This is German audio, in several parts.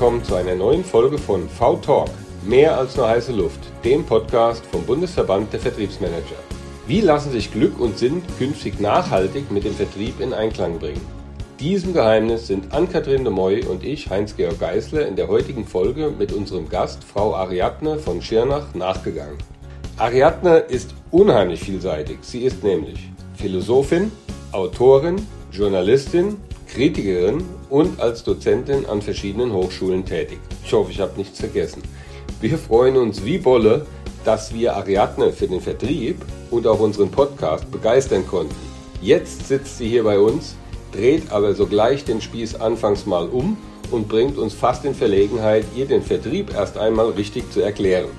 willkommen zu einer neuen Folge von V-Talk, mehr als nur heiße Luft, dem Podcast vom Bundesverband der Vertriebsmanager. Wie lassen sich Glück und Sinn künftig nachhaltig mit dem Vertrieb in Einklang bringen? Diesem Geheimnis sind Ann-Kathrin de Moy und ich, Heinz-Georg Geisler, in der heutigen Folge mit unserem Gast, Frau Ariadne von Schirnach, nachgegangen. Ariadne ist unheimlich vielseitig. Sie ist nämlich Philosophin, Autorin, Journalistin, Kritikerin und als Dozentin an verschiedenen Hochschulen tätig. Ich hoffe, ich habe nichts vergessen. Wir freuen uns wie Bolle, dass wir Ariadne für den Vertrieb und auch unseren Podcast begeistern konnten. Jetzt sitzt sie hier bei uns, dreht aber sogleich den Spieß anfangs mal um und bringt uns fast in Verlegenheit, ihr den Vertrieb erst einmal richtig zu erklären.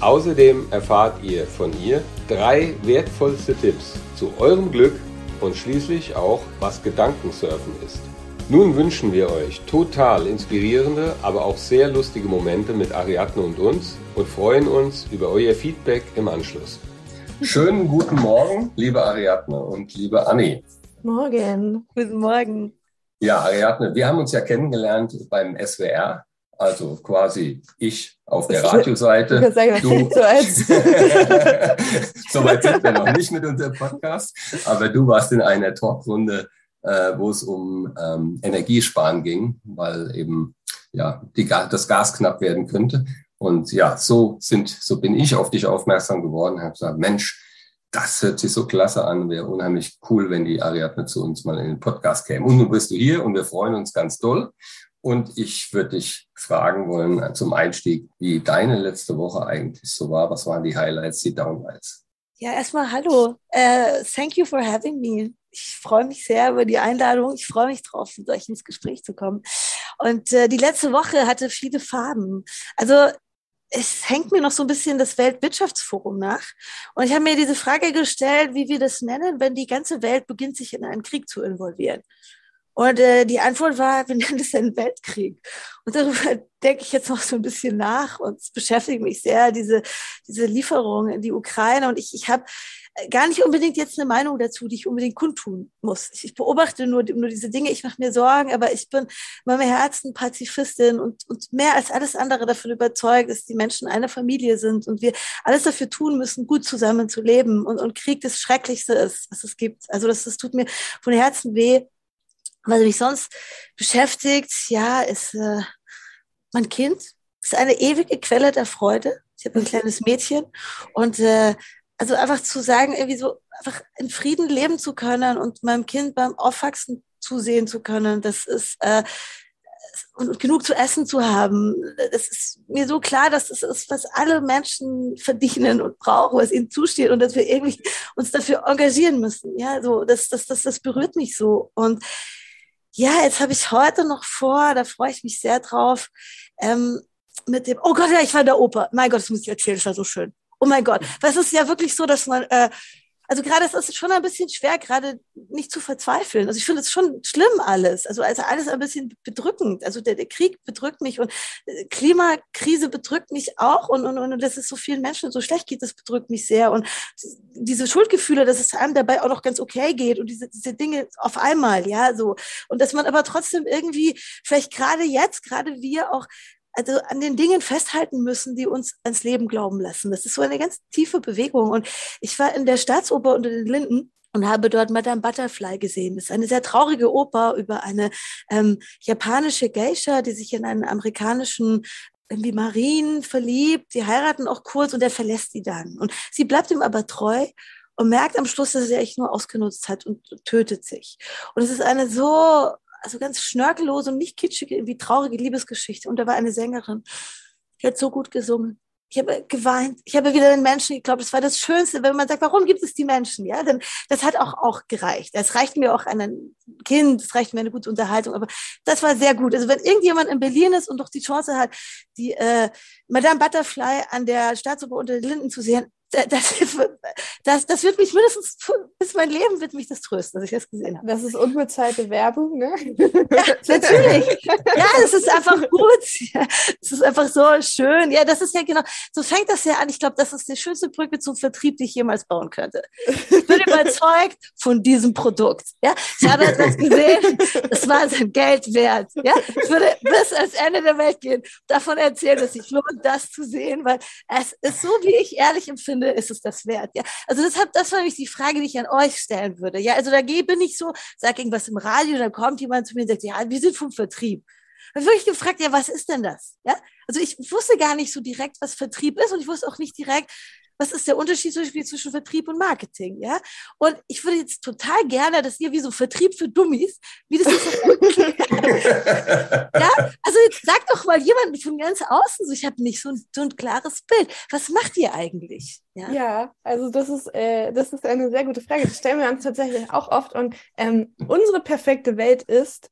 Außerdem erfahrt ihr von ihr drei wertvollste Tipps zu eurem Glück und schließlich auch, was Gedankensurfen ist. Nun wünschen wir euch total inspirierende, aber auch sehr lustige Momente mit Ariadne und uns und freuen uns über euer Feedback im Anschluss. Schönen guten Morgen, liebe Ariadne und liebe Anni. Morgen, guten Morgen. Ja, Ariadne, wir haben uns ja kennengelernt beim SWR, also quasi ich auf der Radioseite. Ich sagen, du, so, so weit sind wir noch nicht mit unserem Podcast, aber du warst in einer Talkrunde äh, wo es um ähm, Energiesparen ging, weil eben ja die, das Gas knapp werden könnte. Und ja, so sind, so bin ich auf dich aufmerksam geworden, habe gesagt, Mensch, das hört sich so klasse an, wäre unheimlich cool, wenn die Ariadne zu uns mal in den Podcast käme. Und nun bist du hier und wir freuen uns ganz doll. Und ich würde dich fragen wollen äh, zum Einstieg, wie deine letzte Woche eigentlich so war. Was waren die Highlights, die Downlights? Ja, erstmal hallo. Uh, thank you for having me ich freue mich sehr über die Einladung. Ich freue mich drauf, mit euch ins Gespräch zu kommen. Und äh, die letzte Woche hatte viele Farben. Also es hängt mir noch so ein bisschen das Weltwirtschaftsforum nach. Und ich habe mir diese Frage gestellt, wie wir das nennen, wenn die ganze Welt beginnt, sich in einen Krieg zu involvieren. Und äh, die Antwort war, wir nennen es einen Weltkrieg. Und darüber denke ich jetzt noch so ein bisschen nach und es beschäftigt mich sehr, diese, diese Lieferung in die Ukraine. Und ich, ich habe gar nicht unbedingt jetzt eine Meinung dazu, die ich unbedingt kundtun muss. Ich beobachte nur, nur diese Dinge, ich mache mir Sorgen, aber ich bin in meinem Herzen Pazifistin und, und mehr als alles andere davon überzeugt, dass die Menschen eine Familie sind und wir alles dafür tun müssen, gut zusammen zu leben und, und Krieg das Schrecklichste ist, was es gibt. Also das, das tut mir von Herzen weh. Was mich sonst beschäftigt, ja, ist äh, mein Kind. Ist eine ewige Quelle der Freude. Ich habe ein kleines Mädchen und äh, also einfach zu sagen, irgendwie so einfach in Frieden leben zu können und meinem Kind beim Aufwachsen zusehen zu können, das ist äh, und genug zu essen zu haben. Das ist mir so klar, dass das ist, was alle Menschen verdienen und brauchen, was ihnen zusteht und dass wir irgendwie uns dafür engagieren müssen. Ja, so das, das, das, das berührt mich so. Und ja, jetzt habe ich heute noch vor, da freue ich mich sehr drauf, ähm, mit dem, oh Gott, ja, ich war in der Oper. Mein Gott, das muss ich erzählen, das war so schön oh mein Gott. Weil es ist ja wirklich so, dass man, äh, also gerade es ist schon ein bisschen schwer, gerade nicht zu verzweifeln. Also ich finde es schon schlimm alles. Also, also alles ein bisschen bedrückend. Also der, der Krieg bedrückt mich und äh, Klimakrise bedrückt mich auch und, und, und dass es so vielen Menschen so schlecht geht, das bedrückt mich sehr. Und diese Schuldgefühle, dass es einem dabei auch noch ganz okay geht und diese, diese Dinge auf einmal, ja, so. Und dass man aber trotzdem irgendwie, vielleicht gerade jetzt, gerade wir auch also an den Dingen festhalten müssen, die uns ans Leben glauben lassen. Das ist so eine ganz tiefe Bewegung. Und ich war in der Staatsoper unter den Linden und habe dort Madame Butterfly gesehen. Das ist eine sehr traurige Oper über eine ähm, japanische Geisha, die sich in einen amerikanischen irgendwie Marien verliebt. Die heiraten auch kurz und er verlässt sie dann. Und sie bleibt ihm aber treu und merkt am Schluss, dass er echt nur ausgenutzt hat und tötet sich. Und es ist eine so also ganz schnörkellose und nicht kitschige, irgendwie traurige Liebesgeschichte. Und da war eine Sängerin, die hat so gut gesungen. Ich habe geweint. Ich habe wieder den Menschen geglaubt. Das war das Schönste, wenn man sagt, warum gibt es die Menschen? Ja, denn das hat auch, auch gereicht. Es reicht mir auch ein Kind, es reicht mir eine gute Unterhaltung. Aber das war sehr gut. Also wenn irgendjemand in Berlin ist und doch die Chance hat, die äh, Madame Butterfly an der Staatsoper unter den Linden zu sehen, das, das, das wird mich mindestens bis mein Leben wird mich das trösten, dass ich das gesehen habe. Das ist unbezahlte Werbung, ne? Ja, natürlich. Ja, es ist einfach gut. Ja, es ist einfach so schön. Ja, das ist ja genau, so fängt das ja an. Ich glaube, das ist die schönste Brücke zum Vertrieb, die ich jemals bauen könnte. Ich bin überzeugt von diesem Produkt. Ja, ich habe etwas gesehen, es war sein Geld wert. Ja, ich würde bis ans Ende der Welt gehen, davon erzählen, dass sich lohnt, das zu sehen, weil es ist so, wie ich ehrlich empfinde, ist es das wert. Ja, also deshalb, das war nämlich die Frage, die ich an euch stellen würde. Ja, also da bin ich so, sag irgendwas im Radio, dann kommt jemand zu mir und sagt, ja, wir sind vom Vertrieb. Dann würde ich gefragt, ja, was ist denn das? Ja, also ich wusste gar nicht so direkt, was Vertrieb ist und ich wusste auch nicht direkt, was ist der Unterschied zum Beispiel zwischen Vertrieb und Marketing, ja? Und ich würde jetzt total gerne, dass ihr wie so Vertrieb für Dummies, wie das ist. ja, also sagt doch mal jemand von ganz außen, so ich habe nicht so ein, so ein klares Bild. Was macht ihr eigentlich? Ja, ja also das ist, äh, das ist eine sehr gute Frage. Das stellen wir uns tatsächlich auch oft. Und ähm, unsere perfekte Welt ist,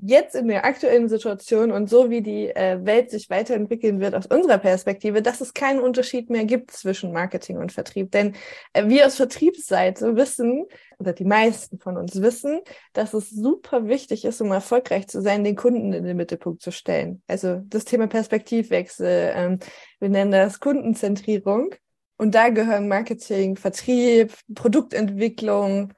jetzt in der aktuellen Situation und so wie die äh, Welt sich weiterentwickeln wird aus unserer Perspektive, dass es keinen Unterschied mehr gibt zwischen Marketing und Vertrieb. Denn äh, wir aus Vertriebsseite wissen, oder die meisten von uns wissen, dass es super wichtig ist, um erfolgreich zu sein, den Kunden in den Mittelpunkt zu stellen. Also das Thema Perspektivwechsel, ähm, wir nennen das Kundenzentrierung. Und da gehören Marketing, Vertrieb, Produktentwicklung,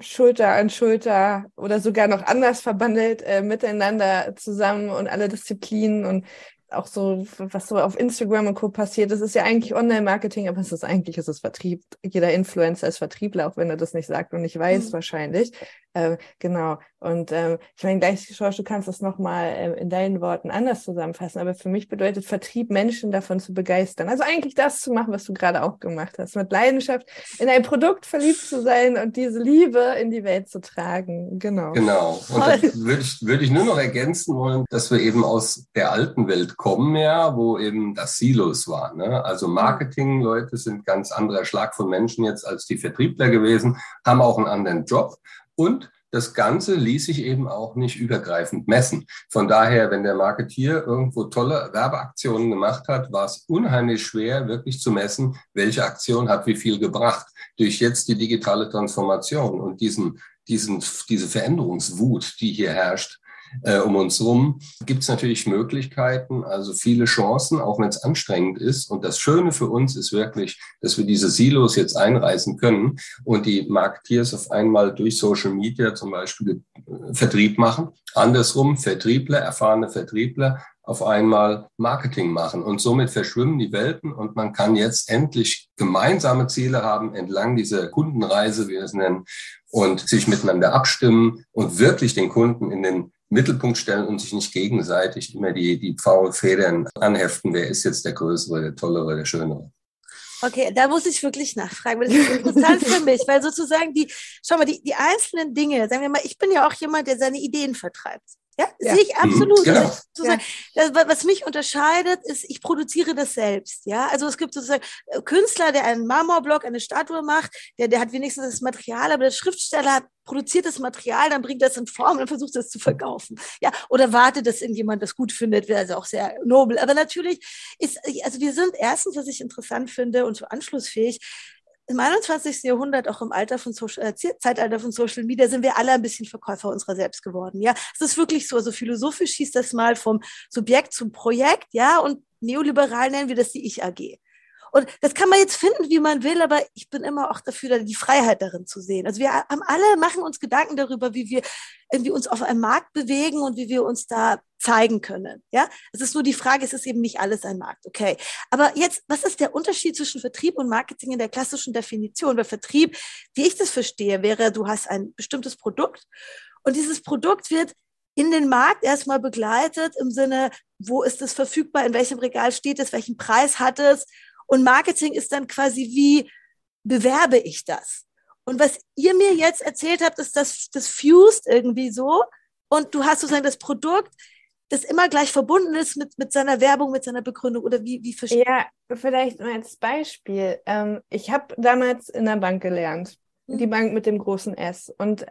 Schulter an Schulter oder sogar noch anders verbandelt äh, miteinander zusammen und alle Disziplinen und auch so, was so auf Instagram und Co. passiert, das ist ja eigentlich Online-Marketing, aber es ist eigentlich, es ist Vertrieb. Jeder Influencer ist Vertriebler, auch wenn er das nicht sagt und nicht weiß, mhm. wahrscheinlich. Äh, genau. Und ähm, ich meine, gleich, Schorsch, du kannst das nochmal äh, in deinen Worten anders zusammenfassen, aber für mich bedeutet Vertrieb, Menschen davon zu begeistern. Also eigentlich das zu machen, was du gerade auch gemacht hast, mit Leidenschaft in ein Produkt verliebt zu sein und diese Liebe in die Welt zu tragen. Genau. Genau. Und da würde ich, würde ich nur noch ergänzen wollen, dass wir eben aus der alten Welt kommen, ja, wo eben das Silos war. Ne? Also Marketing-Leute sind ganz anderer Schlag von Menschen jetzt als die Vertriebler gewesen, haben auch einen anderen Job und das Ganze ließ sich eben auch nicht übergreifend messen. Von daher, wenn der Marketier irgendwo tolle Werbeaktionen gemacht hat, war es unheimlich schwer, wirklich zu messen, welche Aktion hat wie viel gebracht. Durch jetzt die digitale Transformation und diesen, diesen, diese Veränderungswut, die hier herrscht, äh, um uns herum, gibt es natürlich Möglichkeiten, also viele Chancen, auch wenn es anstrengend ist. Und das Schöne für uns ist wirklich, dass wir diese Silos jetzt einreißen können und die Marketeers auf einmal durch Social Media zum Beispiel äh, Vertrieb machen. Andersrum, Vertriebler, erfahrene Vertriebler auf einmal Marketing machen. Und somit verschwimmen die Welten und man kann jetzt endlich gemeinsame Ziele haben entlang dieser Kundenreise, wie wir es nennen, und sich miteinander abstimmen und wirklich den Kunden in den Mittelpunkt stellen und sich nicht gegenseitig immer die, die Pfahlfedern anheften. Wer ist jetzt der Größere, der Tollere, der Schönere? Okay, da muss ich wirklich nachfragen, weil das ist interessant für mich, weil sozusagen die, schau mal, die, die einzelnen Dinge, sagen wir mal, ich bin ja auch jemand, der seine Ideen vertreibt. Ja, ja. sehe ich absolut. Genau. Also, das, was mich unterscheidet, ist, ich produziere das selbst. Ja, also es gibt sozusagen äh, Künstler, der einen Marmorblock, eine Statue macht, der, der hat wenigstens das Material, aber der Schriftsteller hat produziert das Material, dann bringt das in Form und versucht das zu verkaufen. Ja, oder wartet, dass irgendjemand das gut findet, wäre also auch sehr nobel. Aber natürlich ist, also wir sind erstens, was ich interessant finde und so anschlussfähig, im 21. Jahrhundert, auch im Alter von Social, äh, Zeitalter von Social Media, sind wir alle ein bisschen Verkäufer unserer selbst geworden. Ja, es ist wirklich so. Also philosophisch hieß das mal vom Subjekt zum Projekt, ja, und neoliberal nennen wir das die Ich-AG. Und das kann man jetzt finden, wie man will, aber ich bin immer auch dafür, die Freiheit darin zu sehen. Also wir haben alle, machen uns Gedanken darüber, wie wir irgendwie uns auf einem Markt bewegen und wie wir uns da zeigen können. Ja, es ist nur die Frage, es ist eben nicht alles ein Markt. Okay. Aber jetzt, was ist der Unterschied zwischen Vertrieb und Marketing in der klassischen Definition? Weil Vertrieb, wie ich das verstehe, wäre, du hast ein bestimmtes Produkt und dieses Produkt wird in den Markt erstmal begleitet im Sinne, wo ist es verfügbar, in welchem Regal steht es, welchen Preis hat es und Marketing ist dann quasi, wie bewerbe ich das? Und was ihr mir jetzt erzählt habt, ist, dass das fused irgendwie so. Und du hast sozusagen das Produkt, das immer gleich verbunden ist mit, mit seiner Werbung, mit seiner Begründung oder wie, wie verstehe Ja, vielleicht als Beispiel. Ähm, ich habe damals in der Bank gelernt, mhm. die Bank mit dem großen S. Und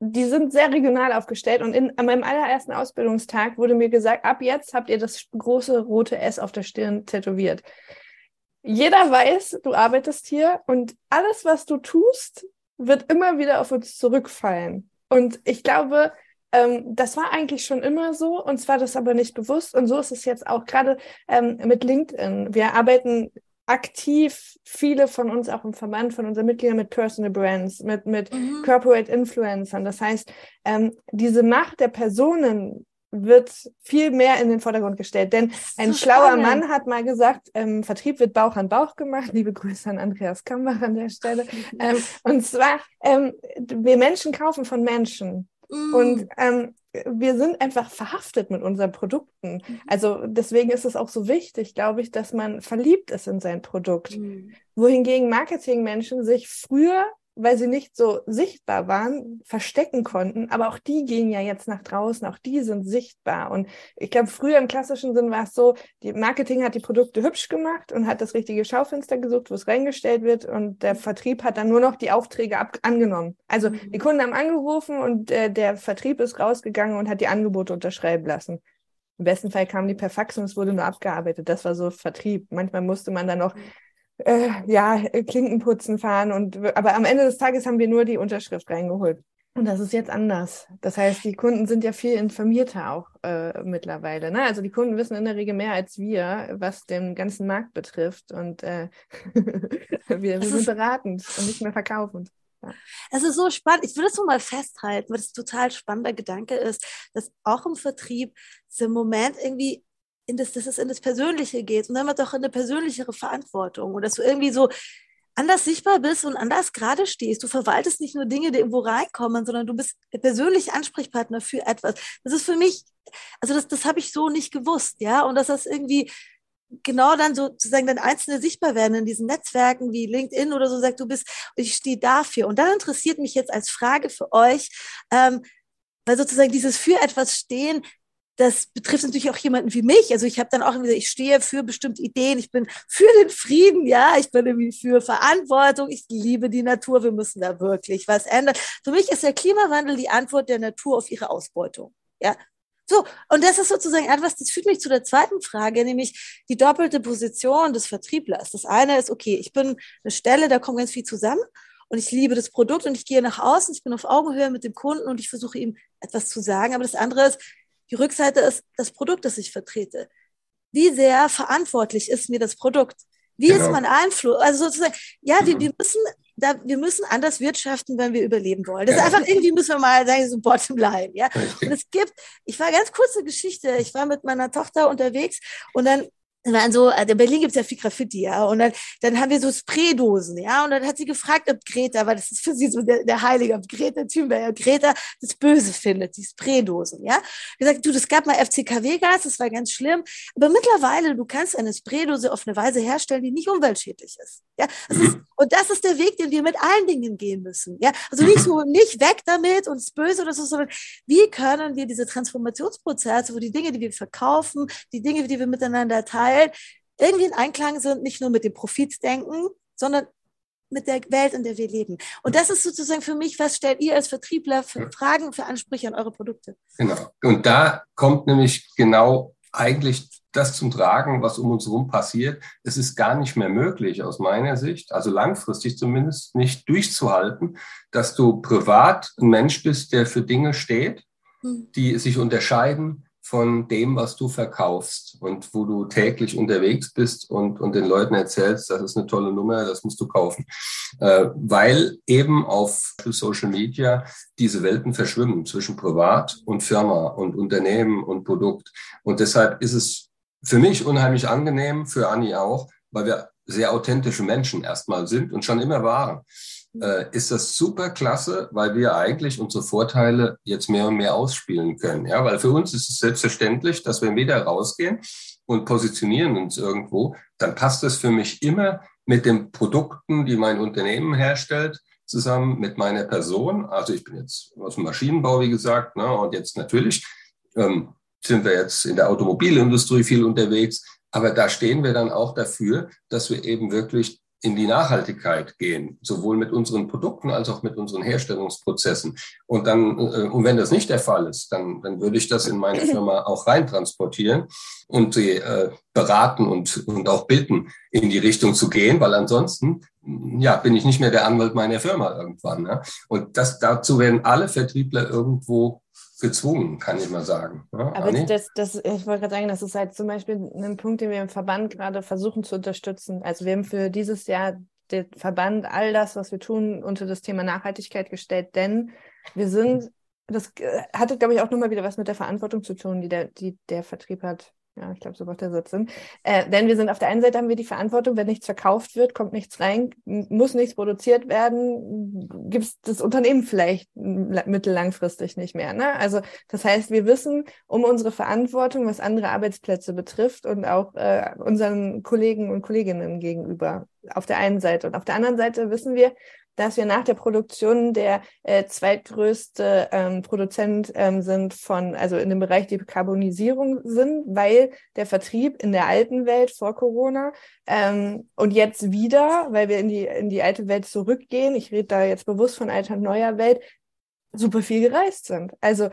die sind sehr regional aufgestellt. Und in, an meinem allerersten Ausbildungstag wurde mir gesagt, ab jetzt habt ihr das große rote S auf der Stirn tätowiert jeder weiß, du arbeitest hier und alles, was du tust, wird immer wieder auf uns zurückfallen. Und ich glaube, ähm, das war eigentlich schon immer so, uns war das aber nicht bewusst. Und so ist es jetzt auch gerade ähm, mit LinkedIn. Wir arbeiten aktiv viele von uns auch im Verband von unseren Mitgliedern mit Personal Brands, mit, mit mhm. Corporate Influencern. Das heißt, ähm, diese Macht der Personen wird viel mehr in den Vordergrund gestellt. Denn ein so schlauer spannend. Mann hat mal gesagt, ähm, Vertrieb wird Bauch an Bauch gemacht. Liebe Grüße an Andreas Kambach an der Stelle. ähm, und zwar, ähm, wir Menschen kaufen von Menschen. Mm. Und ähm, wir sind einfach verhaftet mit unseren Produkten. Mhm. Also deswegen ist es auch so wichtig, glaube ich, dass man verliebt ist in sein Produkt. Mhm. Wohingegen Marketingmenschen sich früher weil sie nicht so sichtbar waren, verstecken konnten. Aber auch die gehen ja jetzt nach draußen, auch die sind sichtbar. Und ich glaube, früher im klassischen Sinn war es so, die Marketing hat die Produkte hübsch gemacht und hat das richtige Schaufenster gesucht, wo es reingestellt wird. Und der Vertrieb hat dann nur noch die Aufträge ab angenommen. Also mhm. die Kunden haben angerufen und äh, der Vertrieb ist rausgegangen und hat die Angebote unterschreiben lassen. Im besten Fall kamen die per Fax und es wurde nur abgearbeitet. Das war so Vertrieb. Manchmal musste man dann noch äh, ja, Klinkenputzen fahren. Und, aber am Ende des Tages haben wir nur die Unterschrift reingeholt. Und das ist jetzt anders. Das heißt, die Kunden sind ja viel informierter auch äh, mittlerweile. Ne? Also die Kunden wissen in der Regel mehr als wir, was den ganzen Markt betrifft. Und äh, wir, wir sind beratend und nicht mehr verkaufend. Es ist so spannend. Ich will das so mal festhalten, weil das ein total spannender Gedanke ist, dass auch im Vertrieb so im Moment irgendwie in das, dass es in das Persönliche geht und dann wird auch in eine persönlichere Verantwortung und dass du irgendwie so anders sichtbar bist und anders gerade stehst. Du verwaltest nicht nur Dinge, die irgendwo reinkommen, sondern du bist der persönliche Ansprechpartner für etwas. Das ist für mich, also das, das habe ich so nicht gewusst, ja, und dass das irgendwie genau dann sozusagen dann Einzelne sichtbar werden in diesen Netzwerken wie LinkedIn oder so, sagt, du bist, ich stehe dafür. Und dann interessiert mich jetzt als Frage für euch, ähm, weil sozusagen dieses für etwas stehen, das betrifft natürlich auch jemanden wie mich. Also ich habe dann auch wieder, ich stehe für bestimmte Ideen, ich bin für den Frieden, ja, ich bin irgendwie für Verantwortung, ich liebe die Natur, wir müssen da wirklich was ändern. Für mich ist der Klimawandel die Antwort der Natur auf ihre Ausbeutung. Ja, so, und das ist sozusagen etwas, das führt mich zu der zweiten Frage, nämlich die doppelte Position des Vertrieblers. Das eine ist, okay, ich bin eine Stelle, da kommt ganz viel zusammen und ich liebe das Produkt und ich gehe nach außen, ich bin auf Augenhöhe mit dem Kunden und ich versuche ihm etwas zu sagen. Aber das andere ist, die Rückseite ist das Produkt, das ich vertrete. Wie sehr verantwortlich ist mir das Produkt? Wie genau. ist mein Einfluss? Also sozusagen, ja, wir, wir müssen da, wir müssen anders wirtschaften, wenn wir überleben wollen. Das ist einfach irgendwie müssen wir mal sagen, so bottom line, ja. Und es gibt, ich war ganz kurze Geschichte, ich war mit meiner Tochter unterwegs und dann waren so, also in Berlin gibt es ja viel Graffiti, ja. Und dann, dann haben wir so Spraydosen, ja. Und dann hat sie gefragt, ob Greta, weil das ist für sie so der, der Heilige, ob Greta Thunberg, ob Greta das Böse findet, die Spraydosen, ja. Gesagt, du, das gab mal FCKW-Gas, das war ganz schlimm. Aber mittlerweile, du kannst eine Spraydose auf eine Weise herstellen, die nicht umweltschädlich ist. Ja. Das ist, und das ist der Weg, den wir mit allen Dingen gehen müssen. Ja. Also nicht so, nicht weg damit und das Böse oder so, sondern wie können wir diese Transformationsprozesse, wo die Dinge, die wir verkaufen, die Dinge, die wir miteinander teilen, irgendwie in Einklang sind, nicht nur mit dem Profitdenken, sondern mit der Welt, in der wir leben. Und das ist sozusagen für mich, was stellt ihr als Vertriebler für Fragen, für Ansprüche an eure Produkte? Genau. Und da kommt nämlich genau eigentlich das zum Tragen, was um uns herum passiert. Es ist gar nicht mehr möglich aus meiner Sicht, also langfristig zumindest nicht durchzuhalten, dass du privat ein Mensch bist, der für Dinge steht, hm. die sich unterscheiden von dem, was du verkaufst und wo du täglich unterwegs bist und, und den Leuten erzählst, das ist eine tolle Nummer, das musst du kaufen. Äh, weil eben auf Social Media diese Welten verschwimmen zwischen Privat und Firma und Unternehmen und Produkt. Und deshalb ist es für mich unheimlich angenehm, für Anni auch, weil wir sehr authentische Menschen erstmal sind und schon immer waren äh, ist das super klasse, weil wir eigentlich unsere Vorteile jetzt mehr und mehr ausspielen können. Ja, weil für uns ist es selbstverständlich, dass wenn wir da rausgehen und positionieren uns irgendwo, dann passt das für mich immer mit den Produkten, die mein Unternehmen herstellt, zusammen mit meiner Person. Also ich bin jetzt aus dem Maschinenbau, wie gesagt, ne, und jetzt natürlich ähm, sind wir jetzt in der Automobilindustrie viel unterwegs. Aber da stehen wir dann auch dafür, dass wir eben wirklich in die Nachhaltigkeit gehen, sowohl mit unseren Produkten als auch mit unseren Herstellungsprozessen. Und dann, äh, und wenn das nicht der Fall ist, dann, dann würde ich das in meine Firma auch reintransportieren und sie äh, beraten und, und auch bitten, in die Richtung zu gehen, weil ansonsten, ja, bin ich nicht mehr der Anwalt meiner Firma irgendwann. Ne? Und das, dazu werden alle Vertriebler irgendwo gezwungen, kann ich mal sagen. Ja, Aber das, das, ich wollte gerade sagen, das ist halt zum Beispiel ein Punkt, den wir im Verband gerade versuchen zu unterstützen. Also wir haben für dieses Jahr den Verband all das, was wir tun, unter das Thema Nachhaltigkeit gestellt, denn wir sind, das äh, hatte, glaube ich, auch nochmal wieder was mit der Verantwortung zu tun, die der, die der Vertrieb hat ja, ich glaube, so macht der Satz Sinn. Äh, denn wir sind auf der einen Seite haben wir die Verantwortung, wenn nichts verkauft wird, kommt nichts rein, muss nichts produziert werden, gibt es das Unternehmen vielleicht mittellangfristig nicht mehr. Ne? Also das heißt, wir wissen um unsere Verantwortung, was andere Arbeitsplätze betrifft und auch äh, unseren Kollegen und Kolleginnen gegenüber auf der einen Seite. Und auf der anderen Seite wissen wir, dass wir nach der Produktion der äh, zweitgrößte ähm, Produzent ähm, sind von, also in dem Bereich Dekarbonisierung sind, weil der Vertrieb in der alten Welt vor Corona ähm, und jetzt wieder, weil wir in die, in die alte Welt zurückgehen, ich rede da jetzt bewusst von alter und neuer Welt, super viel gereist sind. Also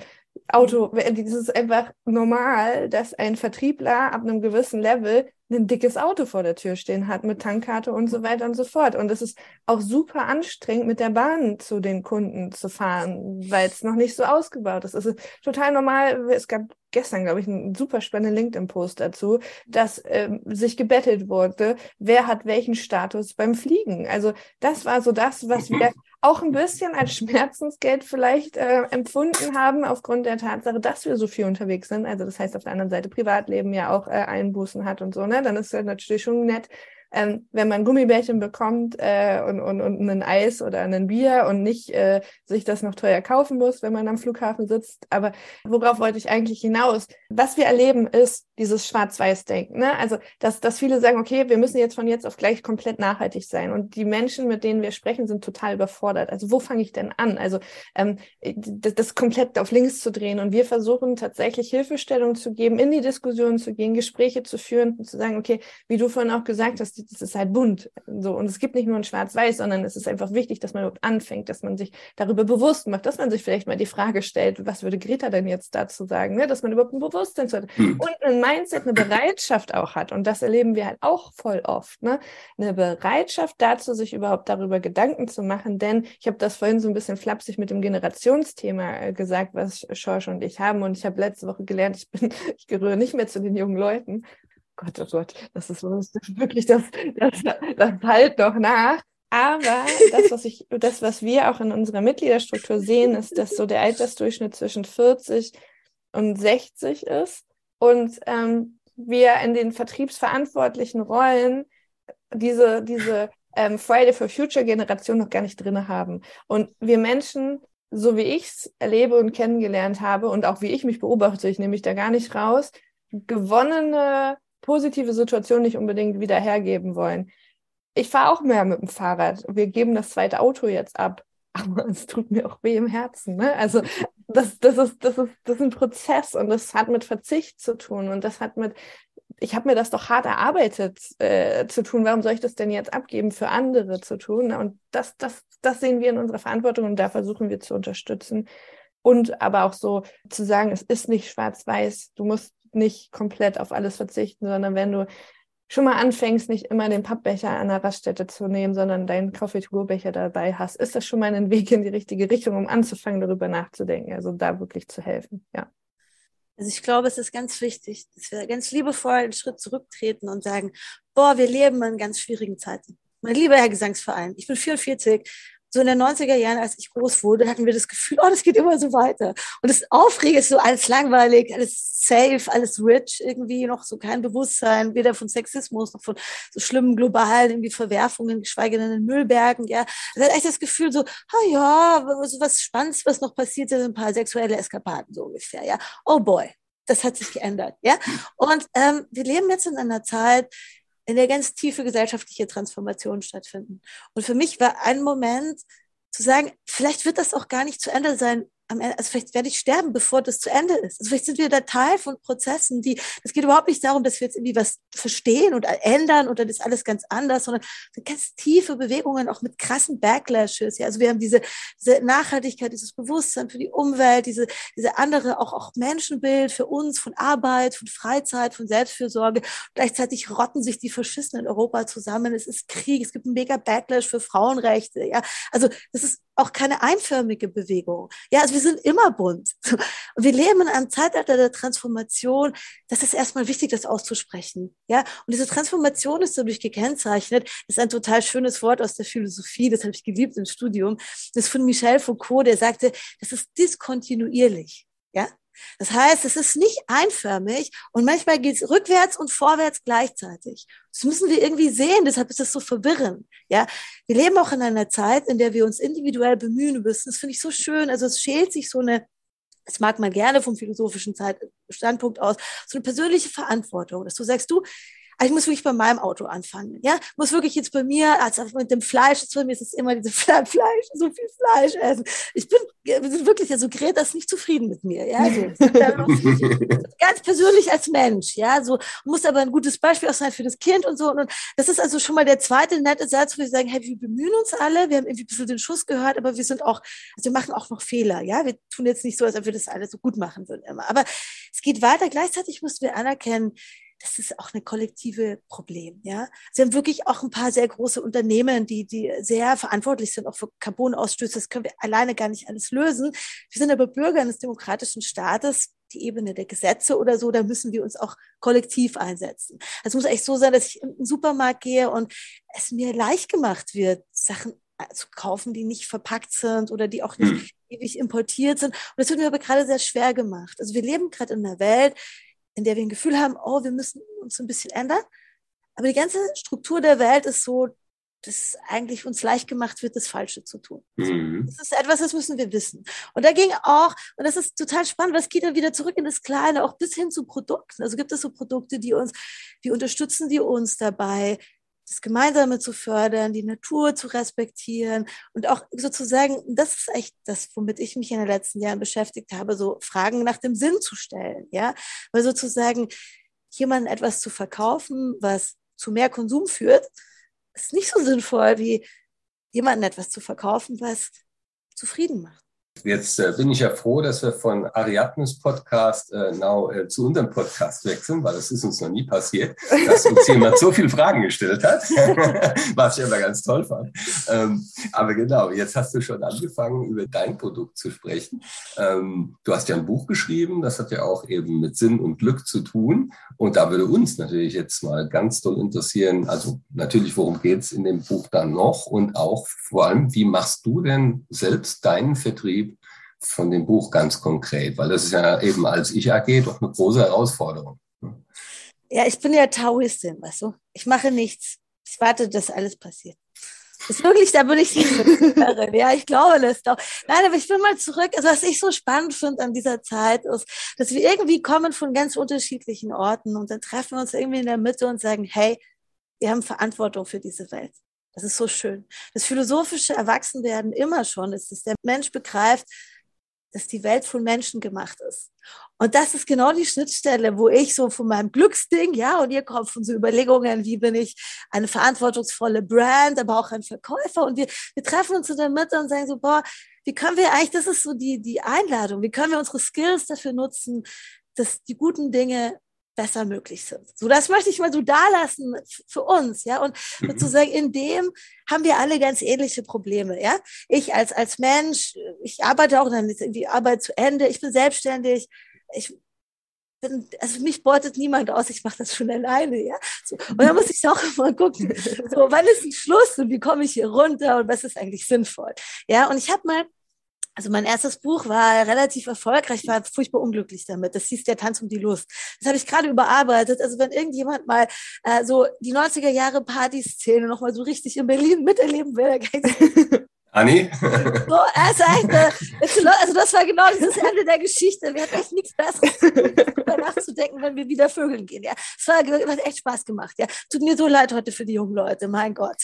Auto, es ist einfach normal, dass ein Vertriebler ab einem gewissen Level ein dickes Auto vor der Tür stehen hat mit Tankkarte und so weiter und so fort. Und es ist auch super anstrengend, mit der Bahn zu den Kunden zu fahren, weil es noch nicht so ausgebaut ist. Es ist total normal. Es gab gestern, glaube ich, einen super spannenden LinkedIn-Post dazu, dass ähm, sich gebettelt wurde, wer hat welchen Status beim Fliegen. Also das war so das, was wir auch ein bisschen als Schmerzensgeld vielleicht äh, empfunden haben, aufgrund der Tatsache, dass wir so viel unterwegs sind. Also das heißt auf der anderen Seite Privatleben ja auch äh, Einbußen hat und so, ne? Dann ist es natürlich schon nett, ähm, wenn man Gummibärchen bekommt äh, und, und, und ein Eis oder ein Bier und nicht äh, sich das noch teuer kaufen muss, wenn man am Flughafen sitzt. Aber worauf wollte ich eigentlich hinaus? Was wir erleben, ist dieses Schwarz-Weiß-Denken. Ne? Also, dass, dass viele sagen, okay, wir müssen jetzt von jetzt auf gleich komplett nachhaltig sein. Und die Menschen, mit denen wir sprechen, sind total überfordert. Also, wo fange ich denn an? Also, ähm, das, das komplett auf links zu drehen. Und wir versuchen tatsächlich Hilfestellung zu geben, in die Diskussion zu gehen, Gespräche zu führen und zu sagen, okay, wie du vorhin auch gesagt hast, es ist halt bunt. So. Und es gibt nicht nur ein Schwarz-Weiß, sondern es ist einfach wichtig, dass man überhaupt anfängt, dass man sich darüber bewusst macht, dass man sich vielleicht mal die Frage stellt, was würde Greta denn jetzt dazu sagen? Ne? Dass man überhaupt ein Bewusstsein hat hm. und ein Mindset, eine Bereitschaft auch hat. Und das erleben wir halt auch voll oft. Ne? Eine Bereitschaft dazu, sich überhaupt darüber Gedanken zu machen. Denn ich habe das vorhin so ein bisschen flapsig mit dem Generationsthema äh, gesagt, was Schorsch und ich haben. Und ich habe letzte Woche gelernt, ich bin, ich gehöre nicht mehr zu den jungen Leuten. Gott, oh Gott, das ist wirklich das, das, das halt noch nach. Aber das, was ich, das, was wir auch in unserer Mitgliederstruktur sehen, ist, dass so der Altersdurchschnitt zwischen 40 und 60 ist und ähm, wir in den vertriebsverantwortlichen Rollen diese, diese ähm, Friday for Future Generation noch gar nicht drin haben. Und wir Menschen, so wie ich es erlebe und kennengelernt habe und auch wie ich mich beobachte, ich nehme mich da gar nicht raus, gewonnene positive Situation nicht unbedingt wieder hergeben wollen. Ich fahre auch mehr mit dem Fahrrad. Wir geben das zweite Auto jetzt ab. Aber es tut mir auch weh im Herzen. Ne? Also das, das, ist, das, ist, das ist ein Prozess und das hat mit Verzicht zu tun und das hat mit, ich habe mir das doch hart erarbeitet äh, zu tun. Warum soll ich das denn jetzt abgeben für andere zu tun? Und das, das, das sehen wir in unserer Verantwortung und da versuchen wir zu unterstützen. Und aber auch so zu sagen, es ist nicht schwarz-weiß. Du musst nicht komplett auf alles verzichten, sondern wenn du schon mal anfängst, nicht immer den Pappbecher an der Raststätte zu nehmen, sondern deinen Coffee-to-go-Becher dabei hast, ist das schon mal ein Weg in die richtige Richtung, um anzufangen, darüber nachzudenken. Also da wirklich zu helfen, ja. Also ich glaube, es ist ganz wichtig, dass wir ganz liebevoll einen Schritt zurücktreten und sagen, boah, wir leben in ganz schwierigen Zeiten. Mein lieber Herr Gesangsverein, ich bin 44 so in den 90er Jahren, als ich groß wurde, hatten wir das Gefühl, oh, das geht immer so weiter. Und das Aufregende ist so alles langweilig, alles safe, alles rich, irgendwie noch so kein Bewusstsein, weder von Sexismus noch von so schlimmen globalen irgendwie Verwerfungen, geschweige denn in Müllbergen, ja. Da hat echt das Gefühl so, ah ja, so was Spannendes, was noch passiert, sind ein paar sexuelle Eskapaden, so ungefähr, ja. Oh boy. Das hat sich geändert, ja. Und ähm, wir leben jetzt in einer Zeit, in der ganz tiefe gesellschaftliche Transformation stattfinden. Und für mich war ein Moment zu sagen, vielleicht wird das auch gar nicht zu Ende sein, Ende, also vielleicht werde ich sterben, bevor das zu Ende ist. Also vielleicht sind wir da Teil von Prozessen, die, es geht überhaupt nicht darum, dass wir jetzt irgendwie was verstehen und ändern und dann ist alles ganz anders, sondern ganz tiefe Bewegungen, auch mit krassen Backlashes. Ja, also wir haben diese, diese Nachhaltigkeit, dieses Bewusstsein für die Umwelt, diese, diese andere auch, auch Menschenbild für uns von Arbeit, von Freizeit, von Selbstfürsorge. Gleichzeitig rotten sich die Faschisten in Europa zusammen. Es ist Krieg, es gibt einen mega Backlash für Frauenrechte. Ja, also das ist auch keine einförmige Bewegung. Ja, also wir sind immer bunt. Und wir leben in einem Zeitalter der Transformation. Das ist erstmal wichtig, das auszusprechen. Ja, und diese Transformation ist dadurch gekennzeichnet. Das ist ein total schönes Wort aus der Philosophie. Das habe ich geliebt im Studium. Das ist von Michel Foucault, der sagte, das ist diskontinuierlich. Ja, das heißt, es ist nicht einförmig und manchmal geht es rückwärts und vorwärts gleichzeitig. Das müssen wir irgendwie sehen, deshalb ist das so verwirrend. Ja, wir leben auch in einer Zeit, in der wir uns individuell bemühen müssen. Das finde ich so schön. Also es schält sich so eine das mag man gerne vom philosophischen Standpunkt aus, so eine persönliche Verantwortung, dass du sagst, du, also ich muss wirklich bei meinem Auto anfangen. Ja, muss wirklich jetzt bei mir, also mit dem Fleisch, bei mir ist es immer diese Fleisch, so viel Fleisch essen. Ich bin, bin wirklich, also Greta ist nicht zufrieden mit mir. Ja, also, ganz persönlich als Mensch. Ja, so muss aber ein gutes Beispiel auch sein für das Kind und so. Und das ist also schon mal der zweite nette Satz, wo wir sagen, hey, wir bemühen uns alle, wir haben irgendwie ein bisschen den Schuss gehört, aber wir sind auch, also wir machen auch noch Fehler. Ja, wir tun jetzt nicht so, als ob wir das alles so gut machen würden immer. Aber es geht weiter. Gleichzeitig müssen wir anerkennen, das ist auch ein kollektive Problem. Ja, sie haben wirklich auch ein paar sehr große Unternehmen, die die sehr verantwortlich sind auch für Carbonausstöße. Das können wir alleine gar nicht alles lösen. Wir sind aber Bürger eines demokratischen Staates. Die Ebene der Gesetze oder so, da müssen wir uns auch kollektiv einsetzen. Es muss echt so sein, dass ich in den Supermarkt gehe und es mir leicht gemacht wird, Sachen zu kaufen, die nicht verpackt sind oder die auch nicht hm. ewig importiert sind. Und das wird mir aber gerade sehr schwer gemacht. Also wir leben gerade in einer Welt, in der wir ein Gefühl haben, oh, wir müssen uns ein bisschen ändern. Aber die ganze Struktur der Welt ist so, dass eigentlich uns leicht gemacht wird, das Falsche zu tun. Mhm. Das ist etwas, das müssen wir wissen. Und da ging auch, und das ist total spannend, was geht dann wieder zurück in das Kleine, auch bis hin zu Produkten. Also gibt es so Produkte, die uns, wie unterstützen die uns dabei, das Gemeinsame zu fördern, die Natur zu respektieren und auch sozusagen, das ist echt das, womit ich mich in den letzten Jahren beschäftigt habe, so Fragen nach dem Sinn zu stellen, ja, weil sozusagen jemandem etwas zu verkaufen, was zu mehr Konsum führt, ist nicht so sinnvoll wie jemandem etwas zu verkaufen, was zufrieden macht. Jetzt äh, bin ich ja froh, dass wir von Ariadnes Podcast äh, now, äh, zu unserem Podcast wechseln, weil das ist uns noch nie passiert, dass uns jemand so viele Fragen gestellt hat, was ich aber ganz toll fand. Ähm, aber genau, jetzt hast du schon angefangen, über dein Produkt zu sprechen. Ähm, du hast ja ein Buch geschrieben, das hat ja auch eben mit Sinn und Glück zu tun. Und da würde uns natürlich jetzt mal ganz toll interessieren, also natürlich, worum geht es in dem Buch dann noch und auch vor allem, wie machst du denn selbst deinen Vertrieb von dem Buch ganz konkret? Weil das ist ja eben als Ich AG doch eine große Herausforderung. Ja, ich bin ja Taoistin, weißt du. Ich mache nichts. Ich warte, dass alles passiert. Ist wirklich, da bin ich nicht Ja, ich glaube das doch. Nein, aber ich will mal zurück. Also, was ich so spannend finde an dieser Zeit ist, dass wir irgendwie kommen von ganz unterschiedlichen Orten und dann treffen wir uns irgendwie in der Mitte und sagen, hey, wir haben Verantwortung für diese Welt. Das ist so schön. Das philosophische Erwachsenwerden immer schon ist, dass der Mensch begreift, dass die Welt von Menschen gemacht ist. Und das ist genau die Schnittstelle, wo ich so von meinem Glücksding, ja, und ihr kommt von so Überlegungen, wie bin ich eine verantwortungsvolle Brand, aber auch ein Verkäufer. Und wir, wir treffen uns in der Mitte und sagen so, boah, wie können wir eigentlich, das ist so die, die Einladung, wie können wir unsere Skills dafür nutzen, dass die guten Dinge besser möglich sind. So, das möchte ich mal so da lassen für uns, ja. Und mhm. sozusagen in dem haben wir alle ganz ähnliche Probleme, ja. Ich als, als Mensch, ich arbeite auch dann irgendwie Arbeit zu Ende, ich bin selbstständig, ich bin, also mich beutet niemand aus, ich mache das schon alleine, ja. So, und dann muss ich auch immer gucken, so, wann ist ein Schluss und wie komme ich hier runter und was ist eigentlich sinnvoll, ja. Und ich habe mal also mein erstes Buch war relativ erfolgreich, war furchtbar unglücklich damit. Das hieß Der Tanz um die Lust. Das habe ich gerade überarbeitet. Also wenn irgendjemand mal äh, so die 90er Jahre Partyszene nochmal so richtig in Berlin miterleben will, dann kann ich Anni? So, also, echt, also das war genau das Ende der Geschichte. Wir hatten echt nichts Besseres darüber nachzudenken, wenn wir wieder vögeln gehen. Ja, es war, hat echt Spaß gemacht. Ja, tut mir so leid heute für die jungen Leute. Mein Gott,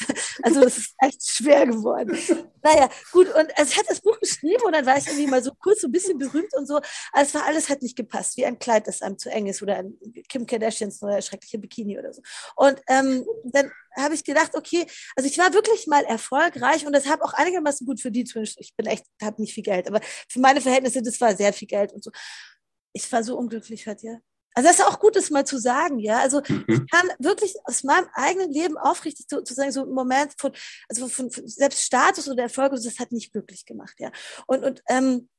also das ist echt schwer geworden. Naja, gut. Und also ich hatte das Buch geschrieben und dann war ich irgendwie mal so kurz so ein bisschen berühmt und so. Aber es war alles hat nicht gepasst, wie ein Kleid, das einem zu eng ist oder ein Kim Kardashians neue schreckliche Bikini oder so. Und ähm, dann habe ich gedacht, okay, also ich war wirklich mal erfolgreich und das habe auch einigermaßen gut verdient. Ich bin echt, habe nicht viel Geld, aber für meine Verhältnisse, das war sehr viel Geld und so. Ich war so unglücklich hört ihr. Also das ist auch gut, das mal zu sagen, ja. Also mhm. ich kann wirklich aus meinem eigenen Leben aufrichtig zu, zu sagen, so ein Moment von, also von, von selbst Status oder Erfolg, das hat nicht glücklich gemacht, ja. Und, und ähm,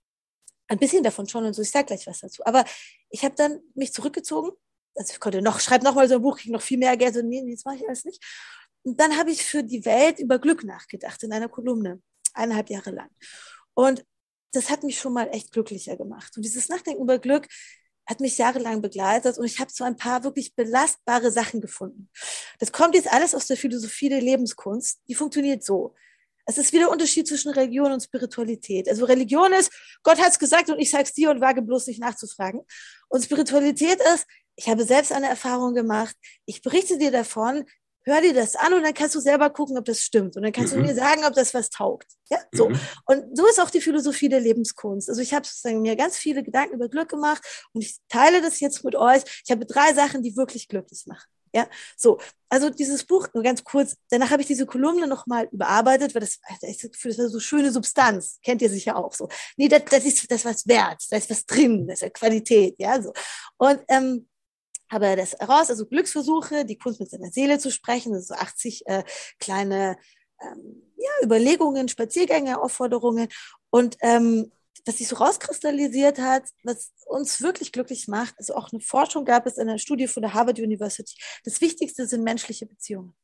ein bisschen davon schon und so, ich sage gleich was dazu. Aber ich habe dann mich zurückgezogen also ich konnte noch, schreib noch mal so ein Buch, kriege noch viel mehr Geld. Und nee, jetzt mache ich alles nicht. Und dann habe ich für die Welt über Glück nachgedacht in einer Kolumne, eineinhalb Jahre lang. Und das hat mich schon mal echt glücklicher gemacht. Und dieses Nachdenken über Glück hat mich jahrelang begleitet und ich habe so ein paar wirklich belastbare Sachen gefunden. Das kommt jetzt alles aus der Philosophie der Lebenskunst. Die funktioniert so. Es ist wieder Unterschied zwischen Religion und Spiritualität. Also Religion ist, Gott hat es gesagt und ich sage es dir und wage bloß nicht nachzufragen. Und Spiritualität ist, ich habe selbst eine Erfahrung gemacht, ich berichte dir davon, hör dir das an und dann kannst du selber gucken, ob das stimmt. Und dann kannst mhm. du mir sagen, ob das was taugt. Ja, so. Mhm. Und so ist auch die Philosophie der Lebenskunst. Also ich habe sozusagen mir ganz viele Gedanken über Glück gemacht und ich teile das jetzt mit euch. Ich habe drei Sachen, die wirklich glücklich machen. Ja, so. Also dieses Buch, nur ganz kurz, danach habe ich diese Kolumne nochmal überarbeitet, weil das, das war so schöne Substanz, kennt ihr sicher auch so. Nee, das, das ist das was wert, da ist was drin, das ist Qualität, ja, so. Und ähm, habe das heraus, also Glücksversuche, die Kunst mit seiner Seele zu sprechen, also so 80 äh, kleine ähm, ja, Überlegungen, Spaziergänge, Aufforderungen. Und ähm, was sich so rauskristallisiert hat, was uns wirklich glücklich macht, also auch eine Forschung gab es in einer Studie von der Harvard University, das Wichtigste sind menschliche Beziehungen.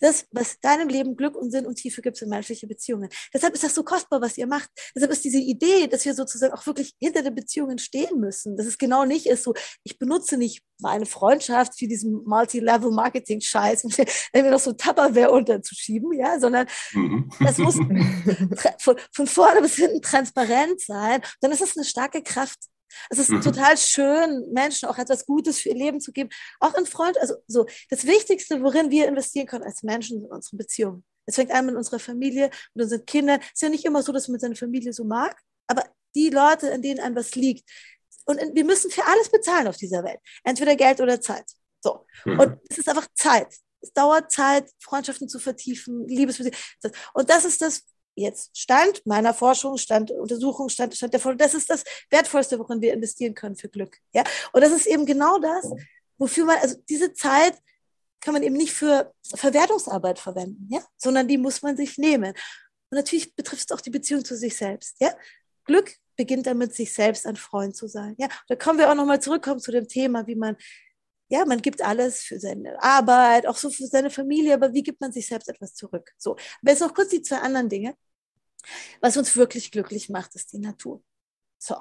Das, was deinem Leben Glück und Sinn und Tiefe gibt, sind menschliche Beziehungen. Deshalb ist das so kostbar, was ihr macht. Deshalb ist diese Idee, dass wir sozusagen auch wirklich hinter den Beziehungen stehen müssen. Dass es genau nicht ist so, ich benutze nicht meine Freundschaft für diesen Multi-Level-Marketing-Scheiß, um mir noch so Tupperware unterzuschieben, ja, sondern mhm. das muss von, von vorne bis hinten transparent sein. Dann ist es eine starke Kraft. Es ist mhm. total schön, Menschen auch etwas Gutes für ihr Leben zu geben. Auch in Freund, also so, das Wichtigste, worin wir investieren können als Menschen, sind unsere Beziehungen. Es fängt an mit unserer Familie, mit unseren Kindern. Es ist ja nicht immer so, dass man seine Familie so mag, aber die Leute, in denen einem was liegt. Und wir müssen für alles bezahlen auf dieser Welt. Entweder Geld oder Zeit. So. Mhm. Und es ist einfach Zeit. Es dauert Zeit, Freundschaften zu vertiefen, Liebesbeziehungen. Und das ist das, jetzt Stand meiner Forschung, Stand Untersuchung, Stand, Stand der Forschung, das ist das Wertvollste, worin wir investieren können für Glück. Ja? Und das ist eben genau das, wofür man, also diese Zeit kann man eben nicht für Verwertungsarbeit verwenden, ja? sondern die muss man sich nehmen. Und natürlich betrifft es auch die Beziehung zu sich selbst. Ja? Glück beginnt damit, sich selbst ein Freund zu sein. Ja? Da kommen wir auch nochmal zurückkommen zu dem Thema, wie man ja, man gibt alles für seine Arbeit, auch so für seine Familie, aber wie gibt man sich selbst etwas zurück? So, aber jetzt noch kurz die zwei anderen Dinge. Was uns wirklich glücklich macht, ist die Natur. So.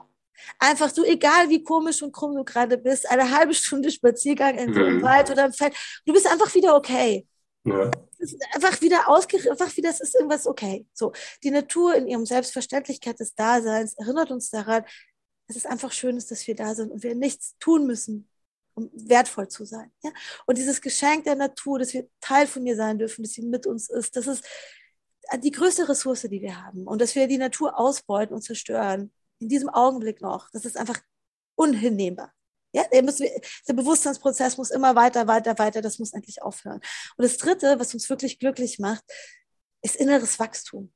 Einfach so, egal wie komisch und krumm du gerade bist, eine halbe Stunde Spaziergang in so einem mhm. Wald oder im Feld, du bist einfach wieder okay. Ja. Ist einfach wieder ausgerichtet, einfach wieder, es ist irgendwas okay. So, die Natur in ihrem Selbstverständlichkeit des Daseins erinnert uns daran, dass es einfach schön ist, dass wir da sind und wir nichts tun müssen, um wertvoll zu sein. Ja? Und dieses Geschenk der Natur, dass wir Teil von ihr sein dürfen, dass sie mit uns ist, das ist die größte Ressource, die wir haben. Und dass wir die Natur ausbeuten und zerstören, in diesem Augenblick noch, das ist einfach unhinnehmbar. Ja, der, muss, der Bewusstseinsprozess muss immer weiter, weiter, weiter, das muss endlich aufhören. Und das Dritte, was uns wirklich glücklich macht, ist inneres Wachstum.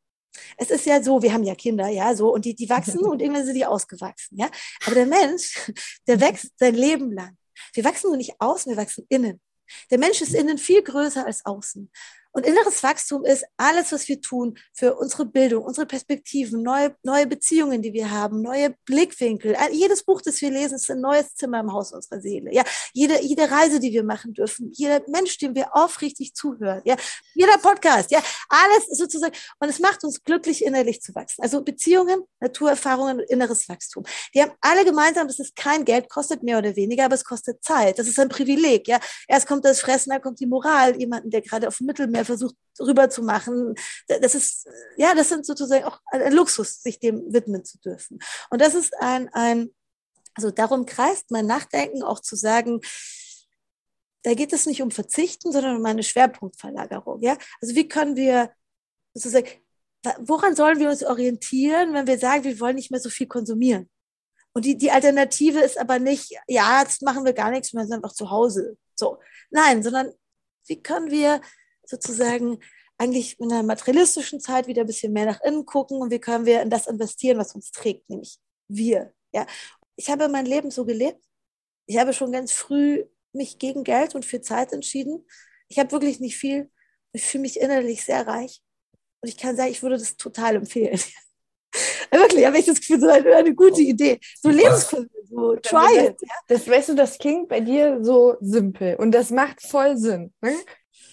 Es ist ja so, wir haben ja Kinder, ja, so, und die, die wachsen und irgendwann sind die ausgewachsen, ja. Aber der Mensch, der wächst sein Leben lang. Wir wachsen nur nicht außen, wir wachsen innen. Der Mensch ist innen viel größer als außen. Und inneres Wachstum ist alles, was wir tun für unsere Bildung, unsere Perspektiven, neue, neue Beziehungen, die wir haben, neue Blickwinkel. Jedes Buch, das wir lesen, ist ein neues Zimmer im Haus unserer Seele. Ja, jede, jede Reise, die wir machen dürfen, jeder Mensch, dem wir aufrichtig zuhören, ja, jeder Podcast, ja, alles sozusagen. Und es macht uns glücklich, innerlich zu wachsen. Also Beziehungen, Naturerfahrungen, inneres Wachstum. Die haben alle gemeinsam, dass es kein Geld kostet, mehr oder weniger, aber es kostet Zeit. Das ist ein Privileg, ja. Erst kommt das Fressen, dann kommt die Moral, jemanden, der gerade auf dem Mittelmeer er versucht rüber zu machen. Das ist, ja, das sind sozusagen auch ein Luxus, sich dem widmen zu dürfen. Und das ist ein, ein, also darum kreist mein Nachdenken auch zu sagen, da geht es nicht um Verzichten, sondern um eine Schwerpunktverlagerung. Ja? Also wie können wir sozusagen, woran sollen wir uns orientieren, wenn wir sagen, wir wollen nicht mehr so viel konsumieren? Und die, die Alternative ist aber nicht, ja, jetzt machen wir gar nichts mehr, sind einfach zu Hause. So. Nein, sondern wie können wir sozusagen eigentlich in einer materialistischen Zeit wieder ein bisschen mehr nach innen gucken und wie können wir in das investieren, was uns trägt, nämlich wir. Ja. Ich habe mein Leben so gelebt. Ich habe schon ganz früh mich gegen Geld und für Zeit entschieden. Ich habe wirklich nicht viel. Ich fühle mich innerlich sehr reich. Und ich kann sagen, ich würde das total empfehlen. Wirklich, habe ich das Gefühl, so eine, eine gute Idee. So Lebensfilme, so try it. Ja? Das, weißt du, das klingt bei dir so simpel und das macht voll Sinn. Ne?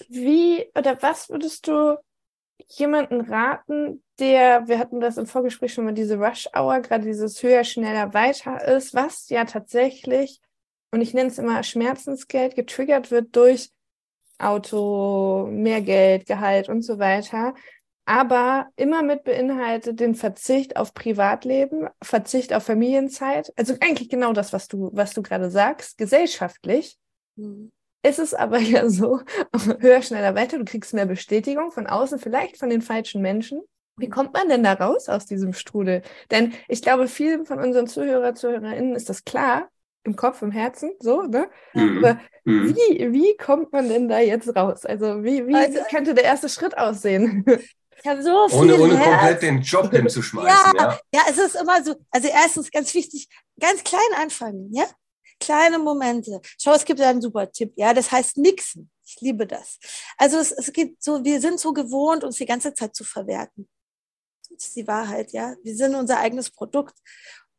Wie oder was würdest du jemanden raten, der, wir hatten das im Vorgespräch schon mal, diese Rush Hour, gerade dieses höher, schneller, weiter ist, was ja tatsächlich, und ich nenne es immer Schmerzensgeld, getriggert wird durch Auto, mehr Geld, Gehalt und so weiter aber immer mit beinhaltet den Verzicht auf Privatleben, Verzicht auf Familienzeit. Also eigentlich genau das, was du, was du gerade sagst, gesellschaftlich. Mhm. Ist es aber ja so, höher, schneller, weiter, du kriegst mehr Bestätigung von außen, vielleicht von den falschen Menschen. Wie kommt man denn da raus aus diesem Strudel? Denn ich glaube, vielen von unseren Zuhörer, Zuhörerinnen ist das klar, im Kopf, im Herzen, so, ne? Mhm. Aber mhm. wie, wie kommt man denn da jetzt raus? Also, wie, wie also, könnte der erste Schritt aussehen? Ich habe so viel Ohne, ohne komplett den Job hinzuschmeißen. ja, ja, ja, es ist immer so. Also erstens ganz wichtig, ganz klein anfangen, ja? Kleine Momente. Schau, es gibt einen super Tipp, ja, das heißt Nixen. Ich liebe das. Also es, es geht so, wir sind so gewohnt, uns die ganze Zeit zu verwerten. Das ist die Wahrheit, ja. Wir sind unser eigenes Produkt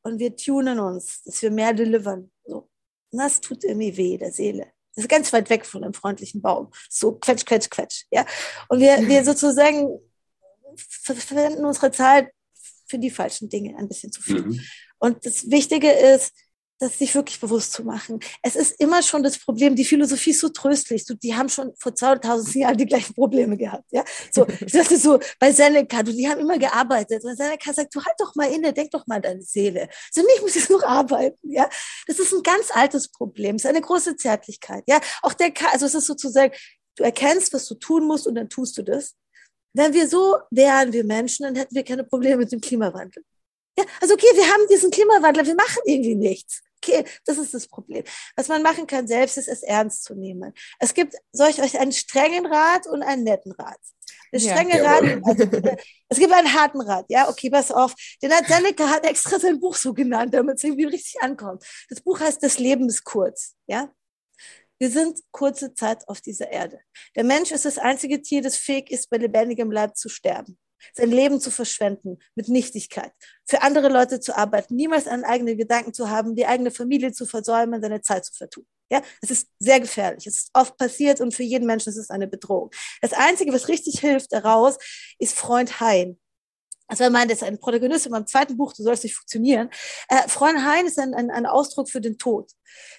und wir tunen uns, dass wir mehr delivern. So. Und das tut irgendwie weh, der Seele. Das ist ganz weit weg von einem freundlichen Baum. So quetsch, quetsch, quetsch. Ja. Und wir, wir sozusagen verwenden unsere Zeit für die falschen Dinge ein bisschen zu viel. Mhm. Und das Wichtige ist, das sich wirklich bewusst zu machen. Es ist immer schon das Problem, die Philosophie ist so tröstlich. So, die haben schon vor 2000 Jahren die gleichen Probleme gehabt. Ja? So, das ist so bei Seneca, du, die haben immer gearbeitet. Und Seneca sagt, du halt doch mal inne, denk doch mal an deine Seele. So, nicht muss jetzt noch arbeiten. Ja? Das ist ein ganz altes Problem. Es ist eine große Zärtlichkeit. Ja? Auch der, also es ist sozusagen, du erkennst, was du tun musst und dann tust du das. Wenn wir so wären, wir Menschen, dann hätten wir keine Probleme mit dem Klimawandel. Ja, also okay, wir haben diesen Klimawandel, wir machen irgendwie nichts. Okay, das ist das Problem. Was man machen kann selbst, ist es ernst zu nehmen. Es gibt solch euch einen strengen Rat und einen netten Rat. Der strenge ja, Rat, also, es gibt einen harten Rat, ja, okay, pass auf. Den hat Seneca hat extra sein Buch so genannt, damit es irgendwie richtig ankommt. Das Buch heißt Das Leben ist kurz, ja. Wir sind kurze Zeit auf dieser Erde. Der Mensch ist das einzige Tier, das fähig ist, bei lebendigem Leib zu sterben, sein Leben zu verschwenden mit Nichtigkeit, für andere Leute zu arbeiten, niemals an eigene Gedanken zu haben, die eigene Familie zu versäumen, seine Zeit zu vertun. Ja, es ist sehr gefährlich. Es ist oft passiert und für jeden Menschen ist es eine Bedrohung. Das Einzige, was richtig hilft daraus, ist Freund Hein. Also er meint, ist ein Protagonist in meinem zweiten Buch, du sollst nicht funktionieren. Äh, Freund Hein ist ein, ein, ein Ausdruck für den Tod.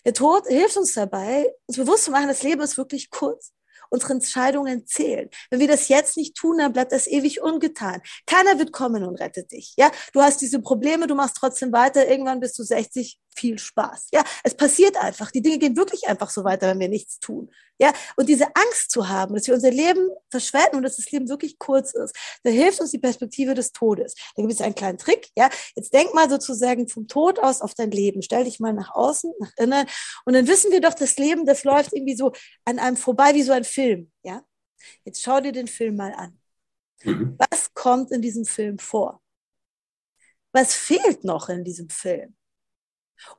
Der Tod hilft uns dabei, uns bewusst zu machen, das Leben ist wirklich kurz unsere Entscheidungen zählen. Wenn wir das jetzt nicht tun, dann bleibt das ewig ungetan. Keiner wird kommen und rettet dich. Ja, du hast diese Probleme, du machst trotzdem weiter. Irgendwann bist du 60, viel Spaß. Ja, es passiert einfach. Die Dinge gehen wirklich einfach so weiter, wenn wir nichts tun. Ja, und diese Angst zu haben, dass wir unser Leben verschwenden und dass das Leben wirklich kurz ist, da hilft uns die Perspektive des Todes. Da gibt es einen kleinen Trick. Ja, jetzt denk mal sozusagen vom Tod aus auf dein Leben. Stell dich mal nach außen, nach innen. Und dann wissen wir doch, das Leben, das läuft irgendwie so an einem vorbei wie so ein Film. Ja, jetzt schau dir den Film mal an. Mhm. Was kommt in diesem Film vor? Was fehlt noch in diesem Film?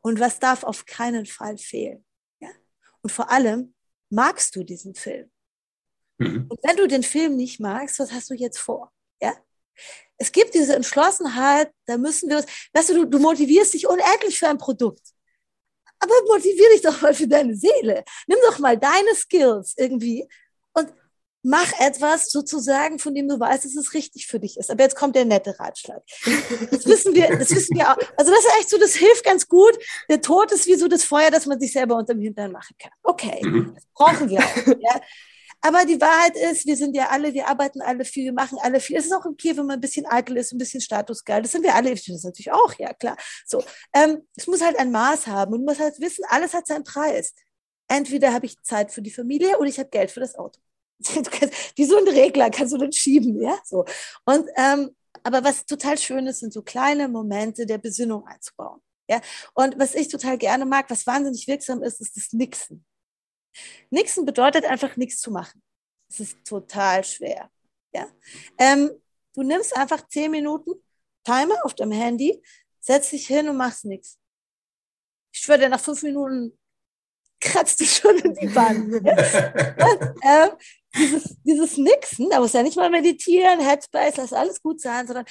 Und was darf auf keinen Fall fehlen? Ja? Und vor allem, magst du diesen Film? Mhm. Und wenn du den Film nicht magst, was hast du jetzt vor? Ja? Es gibt diese Entschlossenheit, da müssen wir uns, weißt du, du, du motivierst dich unendlich für ein Produkt. Aber motivier dich doch mal für deine Seele. Nimm doch mal deine Skills irgendwie mach etwas sozusagen, von dem du weißt, dass es richtig für dich ist. Aber jetzt kommt der nette Ratschlag. Das wissen wir, das wissen wir auch. Also das ist echt so, das hilft ganz gut. Der Tod ist wie so das Feuer, das man sich selber unter dem Hintern machen kann. Okay, mhm. das brauchen wir auch. Ja. Aber die Wahrheit ist, wir sind ja alle, wir arbeiten alle viel, wir machen alle viel. Es ist auch okay, wenn man ein bisschen eitel ist, ein bisschen statusgeil. Das sind wir alle. Ich finde das natürlich auch, ja klar. So, ähm, es muss halt ein Maß haben und man muss halt wissen, alles hat seinen Preis. Entweder habe ich Zeit für die Familie oder ich habe Geld für das Auto. Kannst, wie so ein Regler kannst du dann schieben, ja, so. Und ähm, aber was total schön ist, sind so kleine Momente der Besinnung einzubauen. Ja, und was ich total gerne mag, was wahnsinnig wirksam ist, ist das Nixen. Nixen bedeutet einfach nichts zu machen. Es ist total schwer. Ja, ähm, du nimmst einfach zehn Minuten Timer auf deinem Handy, setzt dich hin und machst nichts. Ich schwöre dir, nach fünf Minuten kratzt du schon in die Wand. und, ähm, dieses, dieses Nixen, da muss ja nicht mal meditieren, Headspace, lass alles gut sein, sondern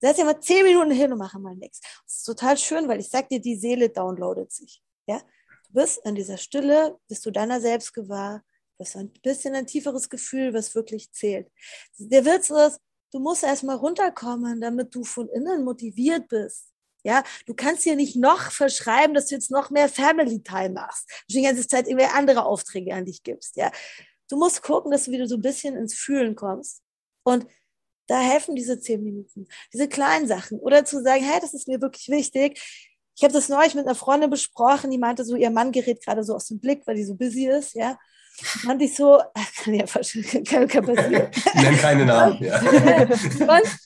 setz dich mal zehn Minuten hin und mache mal nichts. Das ist total schön, weil ich sag dir, die Seele downloadet sich. Ja? Du bist in dieser Stille, bist du deiner selbst gewahr, du hast ein bisschen ein tieferes Gefühl, was wirklich zählt. Der Witz ist, du musst erstmal runterkommen, damit du von innen motiviert bist. Ja, du kannst dir nicht noch verschreiben, dass du jetzt noch mehr Family Time machst. Du die ganze Zeit irgendwie andere Aufträge an dich gibst. Ja, du musst gucken, dass du wieder so ein bisschen ins Fühlen kommst. Und da helfen diese zehn Minuten, diese kleinen Sachen. Oder zu sagen, hey, das ist mir wirklich wichtig. Ich habe das neulich mit einer Freundin besprochen, die meinte so, ihr Mann gerät gerade so aus dem Blick, weil die so busy ist, ja. Fand ich so, kann ja kann, kann passieren. Nenn keine Namen, ja. und,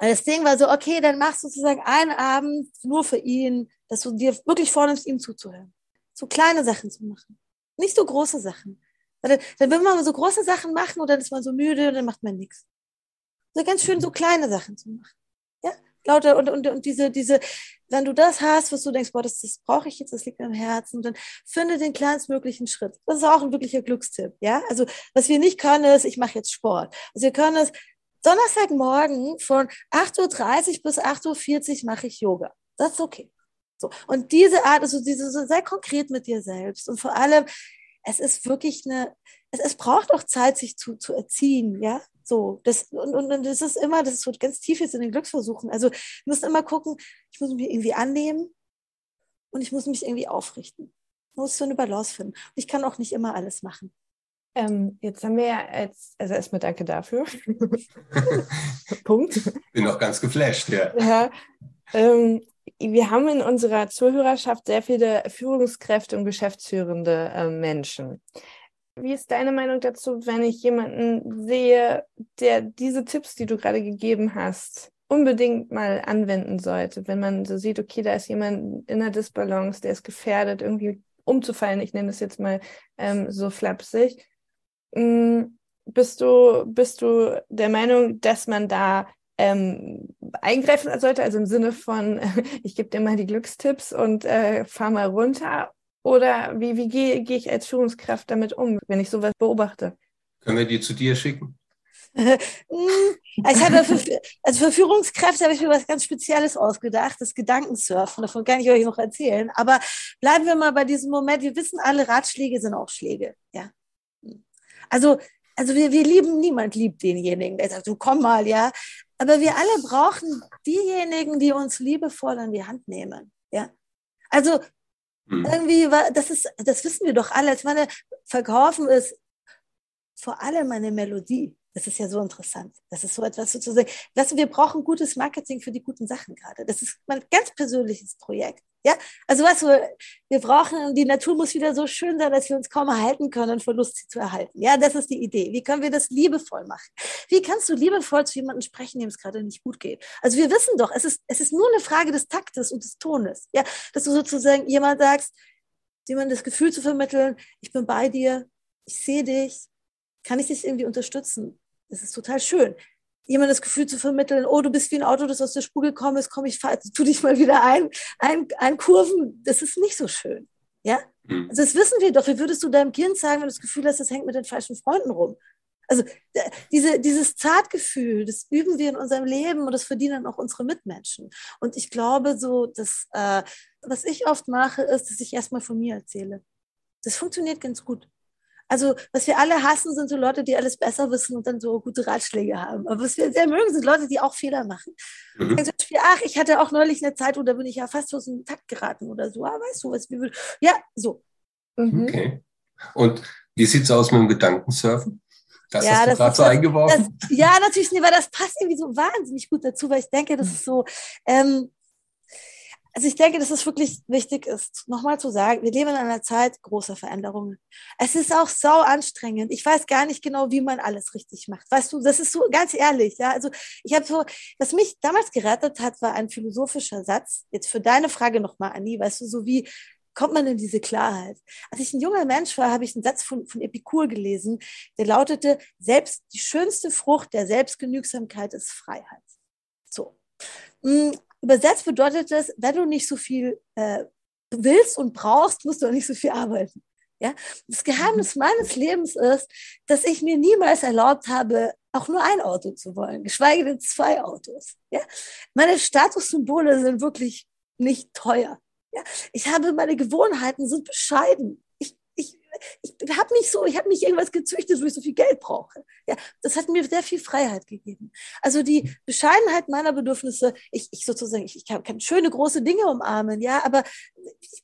und das Ding war so, okay, dann machst du sozusagen einen Abend nur für ihn, dass du dir wirklich vornimmst, ihm zuzuhören. So kleine Sachen zu machen. Nicht so große Sachen. Dann, dann will man so große Sachen machen und dann ist man so müde und dann macht man nichts. So ganz schön so kleine Sachen zu machen. Ja, lauter und, und, und diese, diese, wenn du das hast, was du denkst, boah, das, das brauche ich jetzt, das liegt mir am Herzen, dann finde den kleinstmöglichen Schritt. Das ist auch ein wirklicher Glückstipp. Ja, also was wir nicht können, ist, ich mache jetzt Sport. Also wir können es, Donnerstagmorgen von 8.30 Uhr bis 8.40 Uhr mache ich Yoga. Das ist okay. So. Und diese Art, also diese, so sehr konkret mit dir selbst und vor allem, es ist wirklich eine, es, es braucht auch Zeit, sich zu, zu erziehen, ja. So, das, und, und, und das ist immer, das ist so ganz tief jetzt in den Glücksversuchen. Also, du musst immer gucken, ich muss mich irgendwie annehmen und ich muss mich irgendwie aufrichten. Ich muss so eine Balance finden. Und ich kann auch nicht immer alles machen. Ähm, jetzt haben wir ja als, also erstmal danke dafür. Punkt. Bin noch ganz geflasht, ja. ja ähm, wir haben in unserer Zuhörerschaft sehr viele Führungskräfte und geschäftsführende äh, Menschen. Wie ist deine Meinung dazu, wenn ich jemanden sehe, der diese Tipps, die du gerade gegeben hast, unbedingt mal anwenden sollte, wenn man so sieht, okay, da ist jemand in der Disbalance, der ist gefährdet, irgendwie umzufallen, ich nenne das jetzt mal ähm, so flapsig. Ähm, bist du, bist du der Meinung, dass man da ähm, eingreifen sollte, also im Sinne von, ich gebe dir mal die Glückstipps und äh, fahr mal runter? Oder wie, wie gehe geh ich als Führungskraft damit um, wenn ich sowas beobachte? Können wir die zu dir schicken? ich habe für, also für Führungskräfte habe ich mir was ganz Spezielles ausgedacht, das Gedankensurfen. Davon kann ich euch noch erzählen. Aber bleiben wir mal bei diesem Moment. Wir wissen alle, Ratschläge sind auch Schläge. Ja. Also, also wir, wir lieben, niemand liebt denjenigen, der sagt, du komm mal, ja. Aber wir alle brauchen diejenigen, die uns liebevoll an die Hand nehmen. Ja. Also hm. Irgendwie war, das ist, das wissen wir doch alle. Ich meine, verkaufen ist vor allem eine Melodie. Das ist ja so interessant. Das ist so etwas sozusagen. Weißt du, wir brauchen gutes Marketing für die guten Sachen gerade. Das ist mein ganz persönliches Projekt. Ja, also weißt du, wir brauchen, die Natur muss wieder so schön sein, dass wir uns kaum erhalten können, Verlust sie zu erhalten. Ja, das ist die Idee. Wie können wir das liebevoll machen? Wie kannst du liebevoll zu jemandem sprechen, dem es gerade nicht gut geht? Also wir wissen doch, es ist, es ist nur eine Frage des Taktes und des Tones. Ja, dass du sozusagen jemand sagst, jemand das Gefühl zu vermitteln, ich bin bei dir, ich sehe dich, kann ich dich irgendwie unterstützen? Das ist total schön jemand das Gefühl zu vermitteln, oh, du bist wie ein Auto, das aus der Spur gekommen ist, komm, ich fahr, tu dich mal wieder ein, ein, ein Kurven, das ist nicht so schön. Ja? Mhm. Also das wissen wir doch. Wie würdest du deinem Kind sagen, wenn du das Gefühl hast, das hängt mit den falschen Freunden rum? Also diese, dieses Zartgefühl, das üben wir in unserem Leben und das verdienen auch unsere Mitmenschen. Und ich glaube so, dass äh, was ich oft mache, ist, dass ich erstmal von mir erzähle. Das funktioniert ganz gut. Also, was wir alle hassen, sind so Leute, die alles besser wissen und dann so gute Ratschläge haben. Aber was wir sehr mögen, sind Leute, die auch Fehler machen. Mhm. Also, ach, ich hatte auch neulich eine Zeit, wo da bin ich ja fast aus dem Takt geraten oder so. Ah, weißt du was? Wie, ja, so. Mhm. Okay. Und Wie sieht es aus mit dem Gedankensurfen? Das ja, hast du gerade so eingeworfen. Das, ja, natürlich, weil das passt irgendwie so wahnsinnig gut dazu, weil ich denke, das ist so, ähm, also ich denke, dass es wirklich wichtig ist, nochmal zu sagen, wir leben in einer Zeit großer Veränderungen. Es ist auch sau anstrengend. Ich weiß gar nicht genau, wie man alles richtig macht. Weißt du, das ist so ganz ehrlich, ja. Also ich habe so, was mich damals gerettet hat, war ein philosophischer Satz. Jetzt für deine Frage nochmal, Anni, weißt du, so wie kommt man in diese Klarheit? Als ich ein junger Mensch war, habe ich einen Satz von, von Epikur gelesen, der lautete, selbst die schönste Frucht der Selbstgenügsamkeit ist Freiheit. So. Übersetzt bedeutet das, wenn du nicht so viel äh, willst und brauchst, musst du auch nicht so viel arbeiten. Ja? Das Geheimnis mhm. meines Lebens ist, dass ich mir niemals erlaubt habe, auch nur ein Auto zu wollen, geschweige denn zwei Autos. Ja? Meine Statussymbole sind wirklich nicht teuer. Ja? Ich habe meine Gewohnheiten sind bescheiden ich habe nicht so, ich habe nicht irgendwas gezüchtet, wo ich so viel Geld brauche. Ja, das hat mir sehr viel Freiheit gegeben. Also die Bescheidenheit meiner Bedürfnisse, ich, ich sozusagen, ich, ich kann, kann schöne große Dinge umarmen, ja, aber ich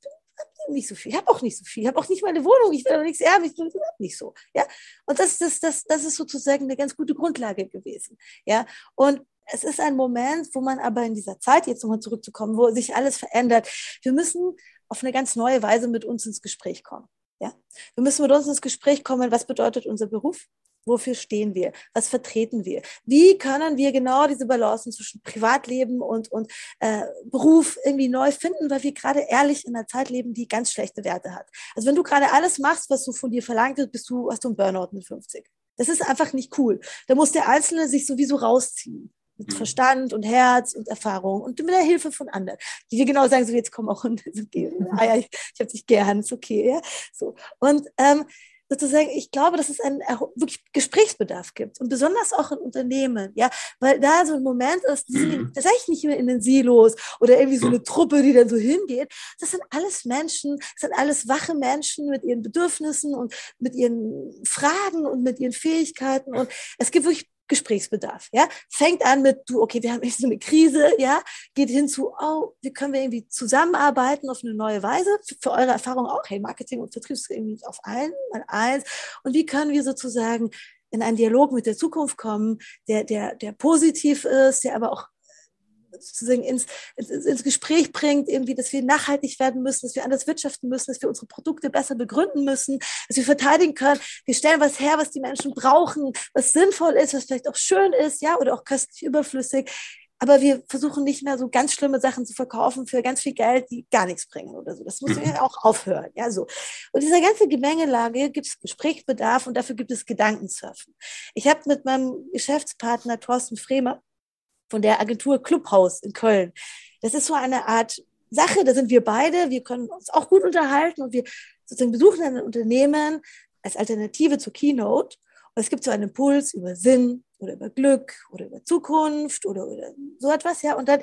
bin nicht so viel. Ich habe auch nicht so viel. Ich habe auch nicht meine Wohnung. Ich will auch nichts erben. Ich bin nicht so. Ja, und das, das, das, das ist sozusagen eine ganz gute Grundlage gewesen. Ja, und es ist ein Moment, wo man aber in dieser Zeit, jetzt nochmal zurückzukommen, wo sich alles verändert. Wir müssen auf eine ganz neue Weise mit uns ins Gespräch kommen. Ja? Wir müssen mit uns ins Gespräch kommen, was bedeutet unser Beruf? Wofür stehen wir? Was vertreten wir? Wie können wir genau diese Balance zwischen Privatleben und, und äh, Beruf irgendwie neu finden, weil wir gerade ehrlich in einer Zeit leben, die ganz schlechte Werte hat. Also wenn du gerade alles machst, was du von dir verlangt wird, bist du, hast du einen Burnout mit 50. Das ist einfach nicht cool. Da muss der Einzelne sich sowieso rausziehen mit mhm. Verstand und Herz und Erfahrung und mit der Hilfe von anderen, die wir genau sagen, so jetzt komm auch und okay, ah ja, ich, ich habe dich gern, ist okay, ja, so und ähm, sozusagen, ich glaube, dass es einen wirklich Gesprächsbedarf gibt und besonders auch in Unternehmen, ja, weil da so ein Moment ist, die sind mhm. tatsächlich nicht mehr in den Silos oder irgendwie so eine Truppe, die dann so hingeht. Das sind alles Menschen, das sind alles wache Menschen mit ihren Bedürfnissen und mit ihren Fragen und mit ihren Fähigkeiten und es gibt wirklich Gesprächsbedarf, ja. Fängt an mit, du, okay, wir haben echt so eine Krise, ja. Geht hin zu, oh, wie können wir irgendwie zusammenarbeiten auf eine neue Weise? Für, für eure Erfahrung auch, hey, Marketing und Vertrieb ist irgendwie auf allen, mal eins. Und wie können wir sozusagen in einen Dialog mit der Zukunft kommen, der, der, der positiv ist, der aber auch sozusagen ins, ins, ins Gespräch bringt, irgendwie, dass wir nachhaltig werden müssen, dass wir anders wirtschaften müssen, dass wir unsere Produkte besser begründen müssen, dass wir verteidigen können. Wir stellen was her, was die Menschen brauchen, was sinnvoll ist, was vielleicht auch schön ist, ja, oder auch köstlich überflüssig. Aber wir versuchen nicht mehr so ganz schlimme Sachen zu verkaufen für ganz viel Geld, die gar nichts bringen oder so. Das muss ja auch aufhören. Ja, so. Und dieser ganze Gemengelage gibt es Gesprächsbedarf und dafür gibt es Gedankensurfen. Ich habe mit meinem Geschäftspartner Thorsten Fremer von der Agentur Clubhaus in Köln. Das ist so eine Art Sache, da sind wir beide, wir können uns auch gut unterhalten und wir sozusagen besuchen ein Unternehmen als Alternative zur Keynote. Und es gibt so einen Impuls über Sinn oder über Glück oder über Zukunft oder, oder so etwas, ja. Und dann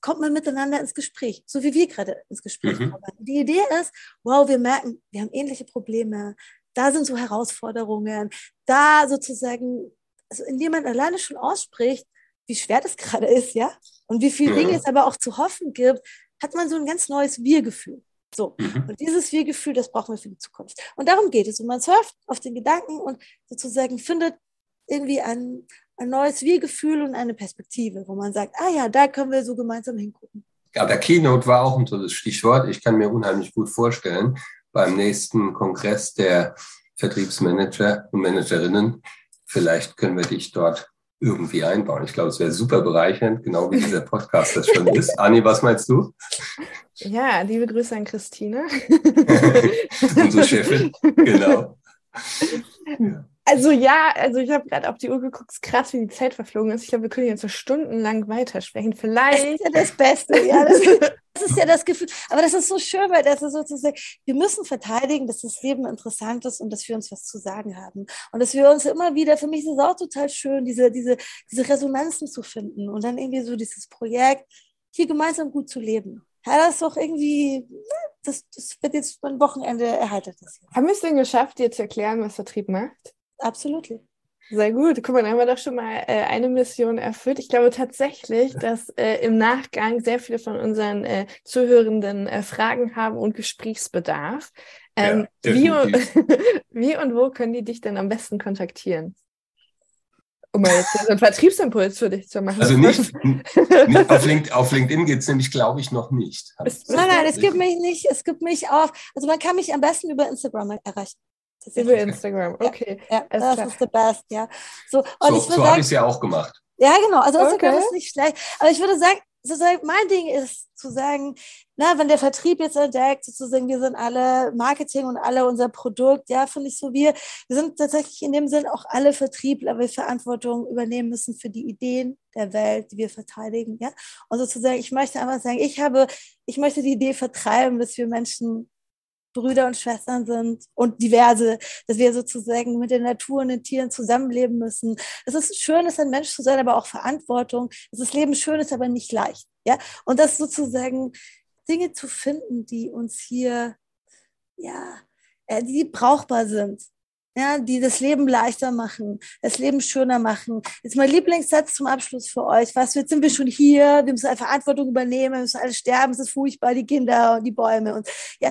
kommt man miteinander ins Gespräch, so wie wir gerade ins Gespräch mhm. kommen. Die Idee ist, wow, wir merken, wir haben ähnliche Probleme, da sind so Herausforderungen, da sozusagen, also indem man alleine schon ausspricht, wie schwer das gerade ist, ja, und wie viele ja. Dinge es aber auch zu hoffen gibt, hat man so ein ganz neues Wir-Gefühl. So. Mhm. Und dieses Wir-Gefühl, das brauchen wir für die Zukunft. Und darum geht es. Und man surft auf den Gedanken und sozusagen findet irgendwie ein, ein neues Wir-Gefühl und eine Perspektive, wo man sagt, ah ja, da können wir so gemeinsam hingucken. Ja, der Keynote war auch ein tolles Stichwort. Ich kann mir unheimlich gut vorstellen, beim nächsten Kongress der Vertriebsmanager und Managerinnen, vielleicht können wir dich dort irgendwie einbauen. Ich glaube, es wäre super bereichernd, genau wie dieser Podcast das schon ist. Anni, was meinst du? Ja, liebe Grüße an Christine. Unsere Chefin, genau. Ja. Also ja, also ich habe gerade auf die Uhr geguckt, es ist krass, wie die Zeit verflogen ist. Ich glaube, wir können jetzt so stundenlang weitersprechen. Vielleicht. Das ist ja das Beste, ja. Das, das, ist ja das Gefühl. Aber das ist so schön, weil das ist sozusagen, wir müssen verteidigen, dass das Leben interessant ist und dass wir uns was zu sagen haben. Und dass wir uns immer wieder, für mich ist es auch total schön, diese, diese, diese Resonanzen zu finden und dann irgendwie so dieses Projekt, hier gemeinsam gut zu leben. Ja, das ist doch irgendwie, das, das wird jetzt ein Wochenende erheitert. Das Haben wir es denn geschafft, dir zu erklären, was Vertrieb macht? Absolut. Sehr gut. Guck mal, dann haben wir doch schon mal äh, eine Mission erfüllt. Ich glaube tatsächlich, dass äh, im Nachgang sehr viele von unseren äh, Zuhörenden äh, Fragen haben und Gesprächsbedarf. Ähm, ja, wie, und, wie und wo können die dich denn am besten kontaktieren? Um mal jetzt so einen Vertriebsimpuls für dich zu machen. Also nicht, nicht auf, LinkedIn, auf LinkedIn geht es nämlich, glaube ich, noch nicht. Nein, nein, es gibt mich nicht, es gibt mich auf, also man kann mich am besten über Instagram erreichen. Über Instagram, okay. Ja, ja das klar. ist the best, ja. So, so, so habe ich es ja auch gemacht. Ja, genau. Also Instagram okay. ist nicht schlecht. Aber ich würde sagen, sozusagen mein Ding ist zu sagen, na, wenn der Vertrieb jetzt entdeckt, sozusagen, wir sind alle Marketing und alle unser Produkt, ja, finde ich so, wir, wir sind tatsächlich in dem Sinn auch alle Vertriebler, weil wir Verantwortung übernehmen müssen für die Ideen der Welt, die wir verteidigen, ja. Und sozusagen, ich möchte einfach sagen, ich habe, ich möchte die Idee vertreiben, dass wir Menschen Brüder und Schwestern sind und diverse, dass wir sozusagen mit der Natur und den Tieren zusammenleben müssen. Es ist schön, es ein Mensch zu sein, aber auch Verantwortung. Es ist Leben schön, ist aber nicht leicht. Ja, und das sozusagen Dinge zu finden, die uns hier, ja, äh, die brauchbar sind. Ja, die das Leben leichter machen, das Leben schöner machen. Jetzt mein Lieblingssatz zum Abschluss für euch. Was, jetzt sind wir schon hier, wir müssen Verantwortung übernehmen, wir müssen alle sterben, es ist furchtbar, die Kinder und die Bäume und ja,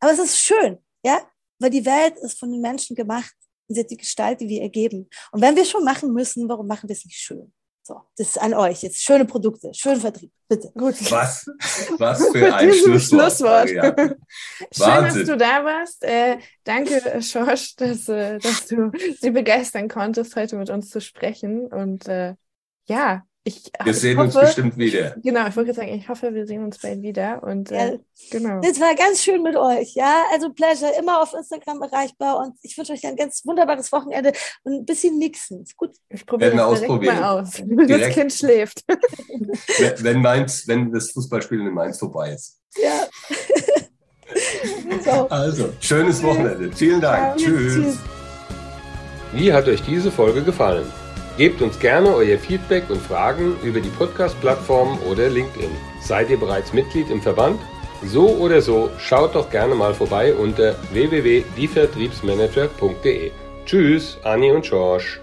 aber es ist schön, ja, weil die Welt ist von den Menschen gemacht und sie hat die Gestalt, die wir ergeben. Und wenn wir schon machen müssen, warum machen wir es nicht schön? So, das ist an euch. Jetzt schöne Produkte, schönen Vertrieb, bitte. Gut. Was, was für ein Schlusswort. Schlusswort. Ja. Schön, dass du da warst. Äh, danke, Schorsch, dass, äh, dass du sie begeistern konntest, heute mit uns zu sprechen. Und äh, ja, ich, wir sehen hoffe, uns bestimmt wieder. Genau, ich wollte sagen, ich hoffe, wir sehen uns bald wieder. Und ja, äh, genau. Das war ganz schön mit euch, ja. Also Pleasure, immer auf Instagram erreichbar und ich wünsche euch ein ganz wunderbares Wochenende und ein bisschen nixen. Gut. Ich probiere es direkt mal aus. Direkt. Das Kind schläft. wenn, wenn, Mainz, wenn das Fußballspielen in Mainz vorbei ist. Ja. so. Also, schönes Wochenende. Vielen Dank. Ja, tschüss. tschüss. Wie hat euch diese Folge gefallen? Gebt uns gerne euer Feedback und Fragen über die Podcast-Plattform oder LinkedIn. Seid ihr bereits Mitglied im Verband? So oder so, schaut doch gerne mal vorbei unter www.dievertriebsmanager.de. Tschüss, Anni und George.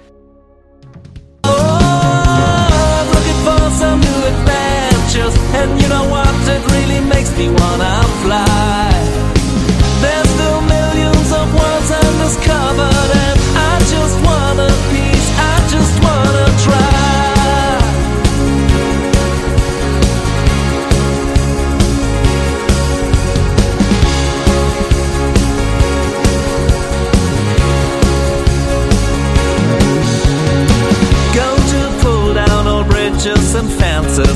There's